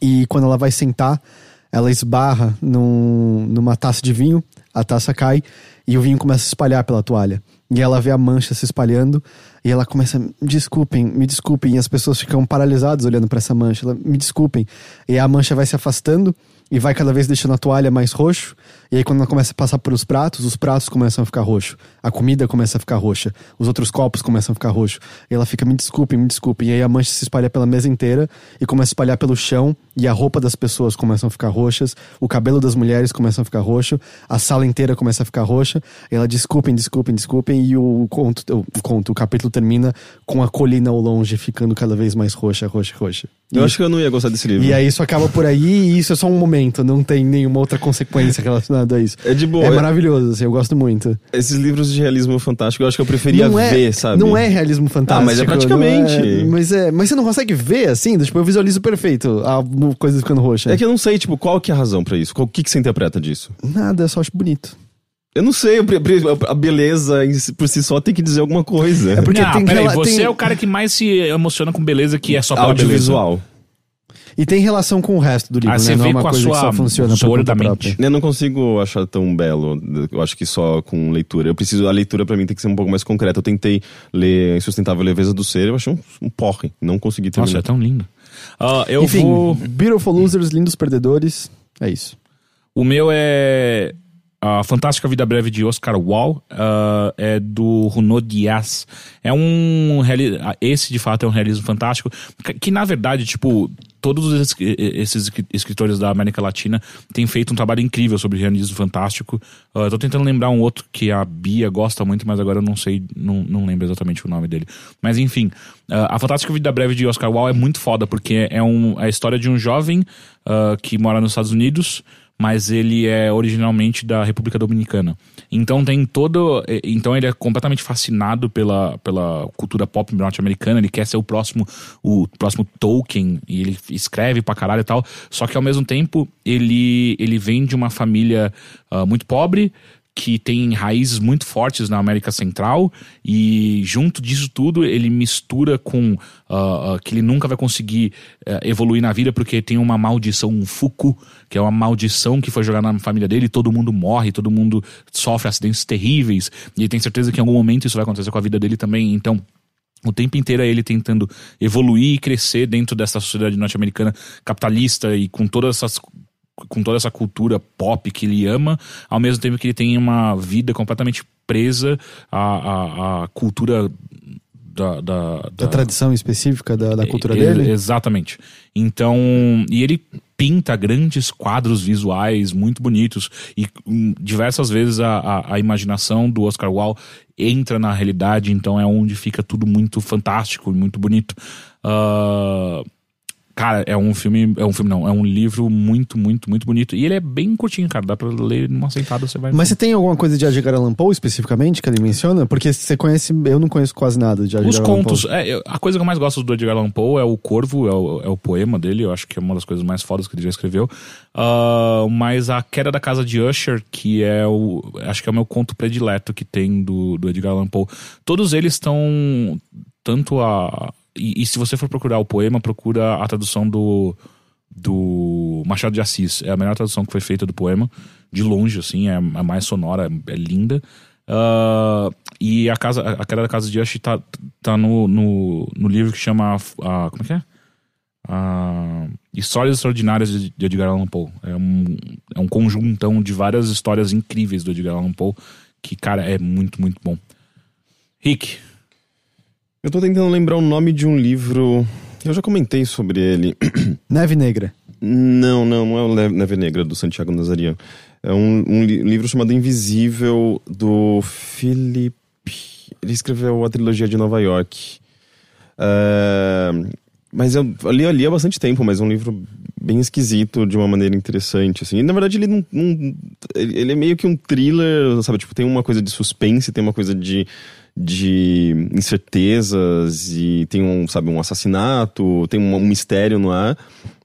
E quando ela vai sentar, ela esbarra num, numa taça de vinho, a taça cai e o vinho começa a espalhar pela toalha. E ela vê a mancha se espalhando e ela começa, me desculpem, me desculpem. E as pessoas ficam paralisadas olhando para essa mancha. Ela, me desculpem. E a mancha vai se afastando e vai cada vez deixando a toalha mais roxo. E aí, quando ela começa a passar pelos pratos, os pratos começam a ficar roxo. A comida começa a ficar roxa. Os outros copos começam a ficar roxo. E ela fica, me desculpem, me desculpem. E aí a mancha se espalha pela mesa inteira e começa a espalhar pelo chão. E a roupa das pessoas começam a ficar roxas. O cabelo das mulheres começa a ficar roxo. A sala inteira começa a ficar roxa. E ela, desculpem, desculpem, desculpem. E o conto, o, conto, o capítulo termina com a colina ao longe ficando cada vez mais roxa, roxa, roxa. Eu E- acho que eu não ia gostar desse livro. e aí isso acaba por aí e isso é só um momento, não tem nenhuma outra consequência relacionada a isso. É de boa. É maravilhoso, assim, eu gosto muito. Esses livros de realismo fantástico, eu acho que eu preferia não é, ver, sabe? Não é realismo fantástico. Ah, mas é praticamente. é- mas, é, mas você não consegue ver, assim, tipo, eu visualizo perfeito a coisa ficando roxa. É que eu não sei, tipo, qual que é a razão pra isso? Qual- O que, que você interpreta disso? Nada, eu só acho bonito. Eu não sei, a beleza por si só tem que dizer alguma coisa. É porque não, tem peraí, você tem- é o cara que mais se emociona com beleza, que é só pela beleza. E tem relação com o resto do livro, Ah, né? você Não é vê uma com a coisa que sua- só funciona por olho mente. própria. Eu não consigo achar tão belo. Eu acho que só com leitura. Eu preciso. A leitura pra mim tem que ser um pouco mais concreta. Eu tentei ler Insustentável Leveza do Ser, eu achei um, um porre. Não consegui terminar. Nossa, é tão lindo. Ah, eu Enfim, vou. Beautiful Losers, Lindos Perdedores, é isso. O meu é A Fantástica Vida Breve de Oscar Wilde. ah, é do Runo Dias. É um. reali- ah, Esse, de fato, é um realismo fantástico. Que, que, na verdade, tipo. Todos esses, escritores da América Latina têm feito um trabalho incrível sobre realismo fantástico. Uh, tô tentando lembrar um outro que a Bia gosta muito, mas agora eu não sei, não, não lembro exatamente o nome dele. Mas enfim, uh, A Fantástica Vida Breve de Oscar Wilde é muito foda, porque é um, a história de um jovem uh, que mora nos Estados Unidos mas ele é originalmente da República Dominicana. Então tem todo, então ele é completamente fascinado pela, pela cultura pop norte-americana, ele quer ser o próximo o próximo Tolkien e ele escreve pra caralho e tal, só que ao mesmo tempo ele ele vem de uma família uh, muito pobre, que tem raízes muito fortes na América Central e junto disso tudo ele mistura com uh, uh, que ele nunca vai conseguir uh, evoluir na vida porque tem uma maldição, um fuku, que é uma maldição que foi jogada na família dele, todo mundo morre, todo mundo sofre acidentes terríveis e ele tem certeza que em algum momento isso vai acontecer com a vida dele também, então o tempo inteiro é ele tentando evoluir e crescer dentro dessa sociedade norte-americana capitalista e com todas essas com toda essa cultura pop que ele ama, ao mesmo tempo que ele tem uma vida completamente presa à, à, à cultura da, da, da, da, tradição específica da, da cultura é, dele? Exatamente. Então, e ele pinta grandes quadros visuais muito bonitos e um, diversas vezes a, a, a, imaginação do Oscar Wilde entra na realidade, então é onde fica tudo muito fantástico e muito bonito. Uh, Cara, é um filme. É um filme, não. É um livro muito, muito, muito bonito. E ele é bem curtinho, cara. Dá pra ler numa sentada, você vai. Mas você tem alguma coisa de Edgar Allan Poe especificamente que ele menciona? Porque você conhece. Eu não conheço quase nada de Edgar Os Allan contos. Poe. É, a coisa que eu mais gosto do Edgar Allan Poe é o Corvo, é o, é o poema dele. Eu acho que é uma das coisas mais fodas que ele já escreveu. Uh, mas A Queda da Casa de Usher, que é o. Acho que é o meu conto predileto que tem do, do Edgar Allan Poe. Todos eles estão. Tanto a. E, e, se você for procurar o poema, procura a tradução do, do Machado de Assis. É a melhor tradução que foi feita do poema. De longe, assim, é a mais sonora, é linda. Uh, e a casa a queda da casa de Usher tá, tá no, no, no livro que chama. Uh, como é que é? Uh, Histórias Extraordinárias de, de Edgar Allan Poe. É um, é um conjuntão de várias histórias incríveis do Edgar Allan Poe. Que, cara, é muito, muito bom. Rick. Eu tô tentando lembrar o nome de um livro Eu já comentei sobre ele. Neve Negra. Não, não, não é o Neve Negra do Santiago Nazarian. É um, um li- livro chamado Invisível do Philip. Ele escreveu a trilogia de Nova York. É, mas eu li ali há bastante tempo, mas é um livro bem esquisito, de uma maneira interessante, assim. E, na verdade, ele não, não- ele é meio que um thriller, sabe? Tipo, tem uma coisa de suspense, tem uma coisa de, de incertezas e tem um, sabe, um assassinato, tem um, um mistério no ar.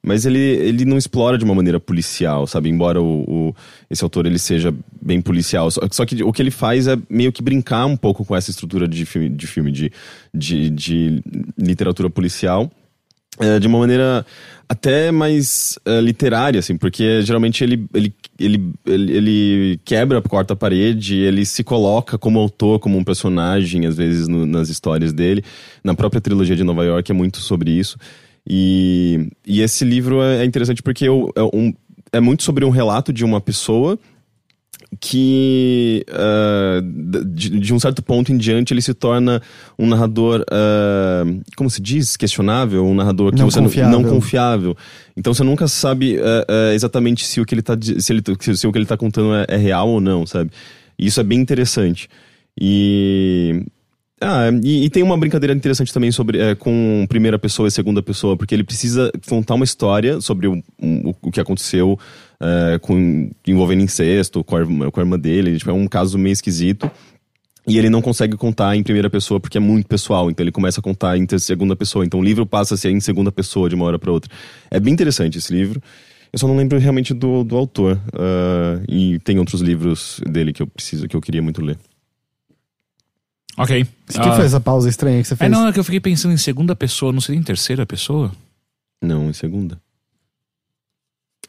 Mas ele, ele não explora de uma maneira policial, sabe? Embora o, o- esse autor ele seja bem policial. Só, só que o que ele faz é meio que brincar um pouco com essa estrutura de filme, de, filme, de, de, de literatura policial é, de uma maneira até mais é, literária, assim, porque geralmente ele, ele, ele, ele, ele quebra a quarta parede, ele se coloca como autor, como um personagem, às vezes, no- nas histórias dele. Na própria trilogia de Nova York é muito sobre isso. E, e esse livro é é interessante porque eu- é, um- é muito sobre um relato de uma pessoa que ah, de, de um certo ponto em diante ele se torna um narrador ah, como se diz? Questionável? Um narrador que Não você não- confiável. não confiável. então você nunca sabe ah, exatamente se o que ele tá di- se, ele, se, o que ele tá contando é, é real ou não sabe? E isso é bem interessante. E ah, e, e tem uma brincadeira interessante também sobre é, com primeira pessoa e segunda pessoa, porque ele precisa contar uma história sobre o, o, o que aconteceu é, com, envolvendo incesto com a, irmã- com a irmã dele. Tipo, é um caso meio esquisito. E ele não consegue contar em primeira pessoa porque é muito pessoal, então ele começa a contar em segunda pessoa. Então o livro passa a ser em segunda pessoa de uma hora para outra. É bem interessante esse livro. Eu só não lembro realmente do, do autor. ah, e tem outros livros dele que eu preciso, que eu queria muito ler. Ok. Isso que Ah, foi essa pausa estranha que você É, fez? não, é que eu fiquei pensando em segunda pessoa, não seria em terceira pessoa? Não, em segunda.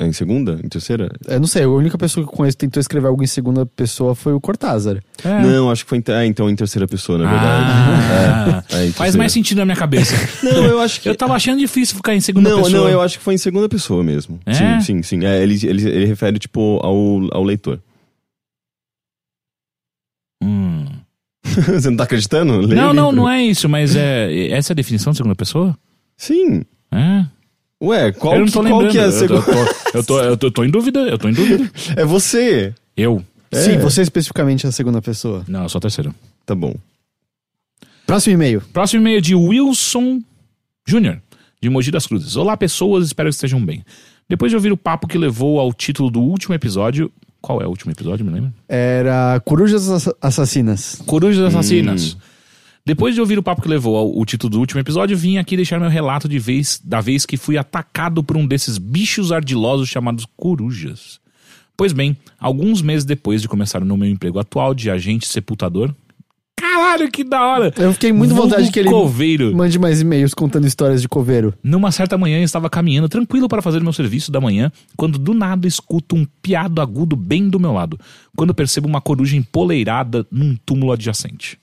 É em segunda? Em terceira? Eu não sei, a única pessoa que eu conheço que tentou escrever algo em segunda pessoa foi o Cortázar. É. Não, acho que foi em, é, então em terceira pessoa, na verdade. Ah, É, é, faz mais sentido na minha cabeça. Não, eu acho que. Eu tava achando difícil ficar em segunda não, pessoa. não, eu acho que foi em segunda pessoa mesmo. É? Sim, sim, sim. É, ele, ele, ele refere, tipo, ao, ao leitor. Hum. Você não tá acreditando? Lê Não, não, não é isso, mas é essa é a definição de segunda pessoa? Sim. É. Ué, qual, eu não que, tô qual lembrando. que é a segunda? eu, tô, eu, tô, eu tô- eu tô em dúvida, eu tô em dúvida. É você. Eu? É. Sim, você especificamente é a segunda pessoa. Não, eu sou a terceira. Tá bom. Próximo e-mail. Próximo e-mail de Wilson Júnior, de Mogi das Cruzes. Olá, pessoas, espero que estejam bem. Depois de ouvir o papo que levou ao título do último episódio. Qual é o último episódio, me lembra? Era Corujas Ass- Assassinas. Corujas Assassinas. Depois de ouvir o papo que levou ao o título do último episódio, vim aqui deixar meu relato de vez da vez que fui atacado por um desses bichos ardilosos chamados corujas. Pois bem, alguns meses depois de começar no meu emprego atual de agente sepultador. Caralho, que da hora! Eu fiquei muito Vulgo vontade que ele Coveiro. mande mais e-mails contando histórias de coveiro. Numa certa manhã eu estava caminhando tranquilo para fazer meu serviço da manhã, quando do nada escuto um piado agudo bem do meu lado, quando percebo uma coruja empoleirada num túmulo adjacente.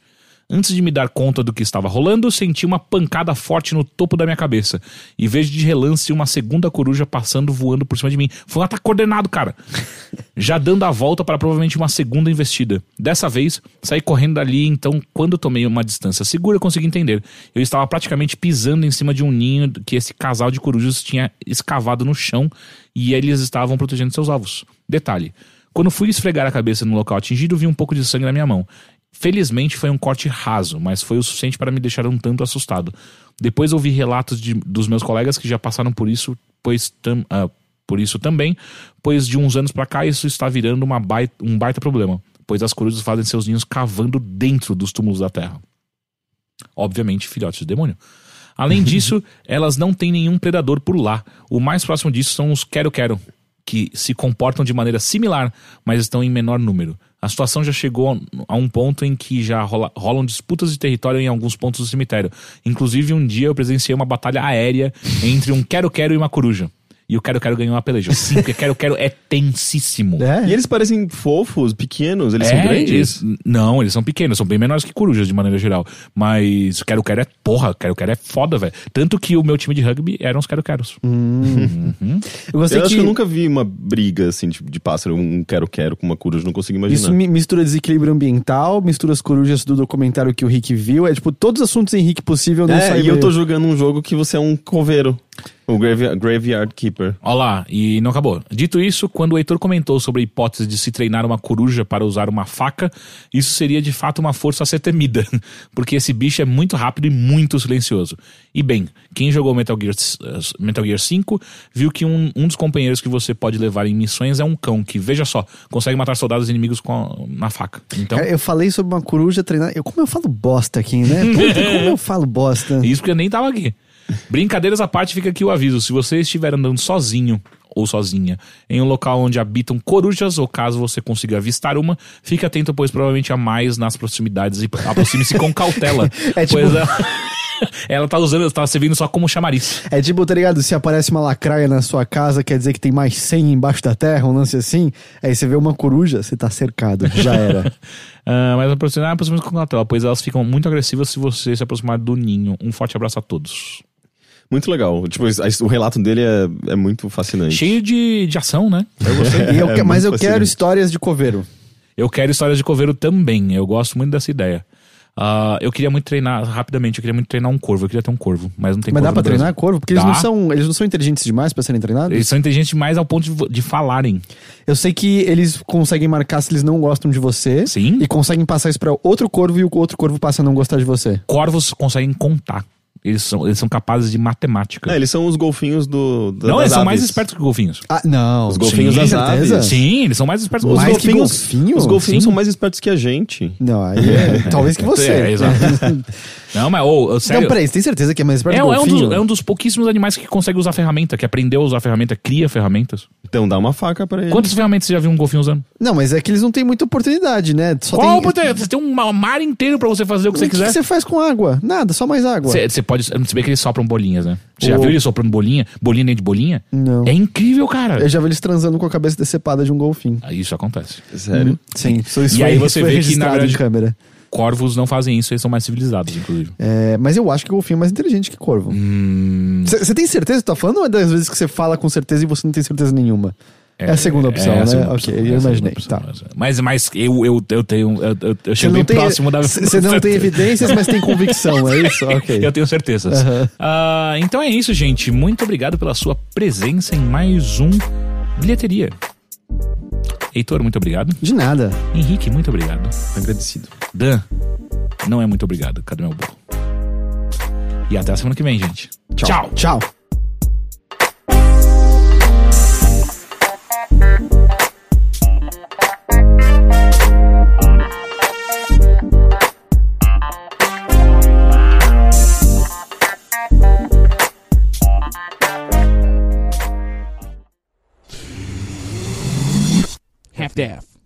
Antes de me dar conta do que estava rolando, senti uma pancada forte no topo da minha cabeça e vejo de relance uma segunda coruja passando voando por cima de mim. Foi um ataque coordenado, cara. Já dando a volta para provavelmente uma segunda investida. Dessa vez, saí correndo dali, então, quando tomei uma distância segura, consegui entender. Eu estava praticamente pisando em cima de um ninho que esse casal de corujas tinha escavado no chão e eles estavam protegendo seus ovos. Detalhe: quando fui esfregar a cabeça no local atingido, vi um pouco de sangue na minha mão. Felizmente foi um corte raso, mas foi o suficiente para me deixar um tanto assustado. Depois ouvi relatos de- dos meus colegas que já passaram por isso, pois tam- ah, por isso também, pois de uns anos para cá isso está virando uma baita- um baita problema, pois as corujas fazem seus ninhos cavando dentro dos túmulos da terra. Obviamente, filhotes de demônio. Além disso, elas não têm nenhum predador por lá. O mais próximo disso são os quero-quero, que se comportam de maneira similar, mas estão em menor número. A situação já chegou a- um ponto em que já rola- rolam disputas de território em alguns pontos do cemitério. Inclusive, um dia eu presenciei uma batalha aérea entre um quero-quero e uma coruja. E o Quero Quero ganhou uma peleja. Sim, porque Quero Quero é tensíssimo. É? E eles parecem fofos, pequenos, eles É, são grandes. eles- não, eles são pequenos, são bem menores que corujas de maneira geral. Mas o Quero Quero é porra, Quero Quero é foda, velho. Tanto que o meu time de rugby eram os Quero Queros. Eu gostei Eu acho que, que eu nunca vi uma briga assim de, de pássaro, um quero-quero com uma coruja, não consigo imaginar. isso mi- mistura desequilíbrio ambiental, mistura as corujas do documentário que o Rick viu. É tipo, todos os assuntos em Rick possível não É, e eu tô jogando um jogo que você é um coveiro. O Graveyard Keeper. Olha lá, e não acabou. Dito isso, quando o Heitor comentou sobre a hipótese de se treinar uma coruja para usar uma faca, isso seria de fato uma força a ser temida, porque esse bicho é muito rápido e muito silencioso. E bem, quem jogou Metal Gear, eh, Metal Gear 5 viu que um, um dos companheiros que você pode levar em missões é um cão, que, veja só, consegue matar soldados inimigos com a- na faca. Então, Cara, eu falei sobre uma coruja treinar. Eu, como eu falo bosta aqui, né? Puta, como eu falo bosta. Isso porque eu nem tava aqui. Brincadeiras à parte, fica aqui o aviso. Se você estiver andando sozinho ou sozinha em um local onde habitam corujas, ou caso você consiga avistar uma, fique atento, pois provavelmente há mais nas proximidades e aproxime-se com cautela. É tipo- Pois ela, ela tá usando, tá servindo só como chamariz. É tipo, tá ligado? Se aparece uma lacraia na sua casa, quer dizer que tem mais 100 embaixo da terra, um lance assim. Aí você vê uma coruja, você tá cercado. Já era. Ah, mas aproximar, aproxime-se com cautela, pois elas ficam muito agressivas se você se aproximar do ninho. Um forte abraço a todos. Muito legal. Tipo, o relato dele é, é muito fascinante. Cheio de, de ação, né? Eu gostei. Eu É que- mas eu quero histórias de coveiro. Eu quero histórias de coveiro também. Eu gosto muito dessa ideia. Ah, eu queria muito treinar, rapidamente, eu queria muito treinar um corvo. Eu queria ter um corvo, mas não tem Mas corvo dá pra treinar corvo? Porque eles não, são, eles não são inteligentes demais pra serem treinados? Eles são inteligentes demais ao ponto de, de falarem. Eu sei que eles conseguem marcar se eles não gostam de você. Sim. E conseguem passar isso pra outro corvo e o outro corvo passa a não gostar de você. Corvos conseguem contar. Eles são, eles são capazes de matemática. É, eles são os golfinhos do. da- não, eles são mais espertos que golfinhos. Ah, não. Os golfinhos Sim, das certeza? aves. Sim, eles são mais espertos que Os Mais golfinhos. que golfinhos, golfinho? os golfinhos Sim. são mais espertos que a gente. Não, aí é, talvez que você. É, exato. Não, mas, ô, sério. Não, peraí, você tem certeza que é mais esperto é, que é um golfinho? dos, é um dos pouquíssimos animais que consegue usar ferramenta, que aprendeu a usar ferramenta, cria ferramentas. Então dá uma faca pra ele. Quantas ferramentas você já viu um golfinho usando? Não, mas é que eles não têm muita oportunidade, né? Só Qual tem... oportunidade? Você tem um ma- mar inteiro pra você fazer o que você O que quiser. que você faz com água? Nada, só mais água. Você você pode. Se bem que eles sopram bolinhas, né? Você já Ô. viu eles soprando bolinha? Bolinha dentro de bolinha? Não. É incrível, cara. Eu já vi eles transando com a cabeça decepada de um golfinho. Ah, Isso acontece. Sério. Sim, isso isso E aí você vê que, na em câmera. Corvos não fazem isso, eles são mais civilizados, inclusive. É, mas eu acho que o golfinho é mais inteligente que corvo. Hum, Você tem certeza que tá falando ou é das vezes que você fala com certeza e você não tem certeza nenhuma? É, a segunda opção, é a né? segunda ok, opção, eu é imaginei. opção, Tá. Mas, mas eu, eu, eu tenho. Eu, eu, tem, próximo da. Você não tem evidências, mas tem convicção, é isso? Ok. Eu tenho certezas. Ah, então é isso, gente. Muito obrigado pela sua presença em mais um Bilheteria. Heitor, muito obrigado. De nada. Henrique, muito obrigado. Agradecido. Dan, não é muito obrigado. Cadê meu bolo? E até a semana que vem, gente. Tchau. Tchau. staff.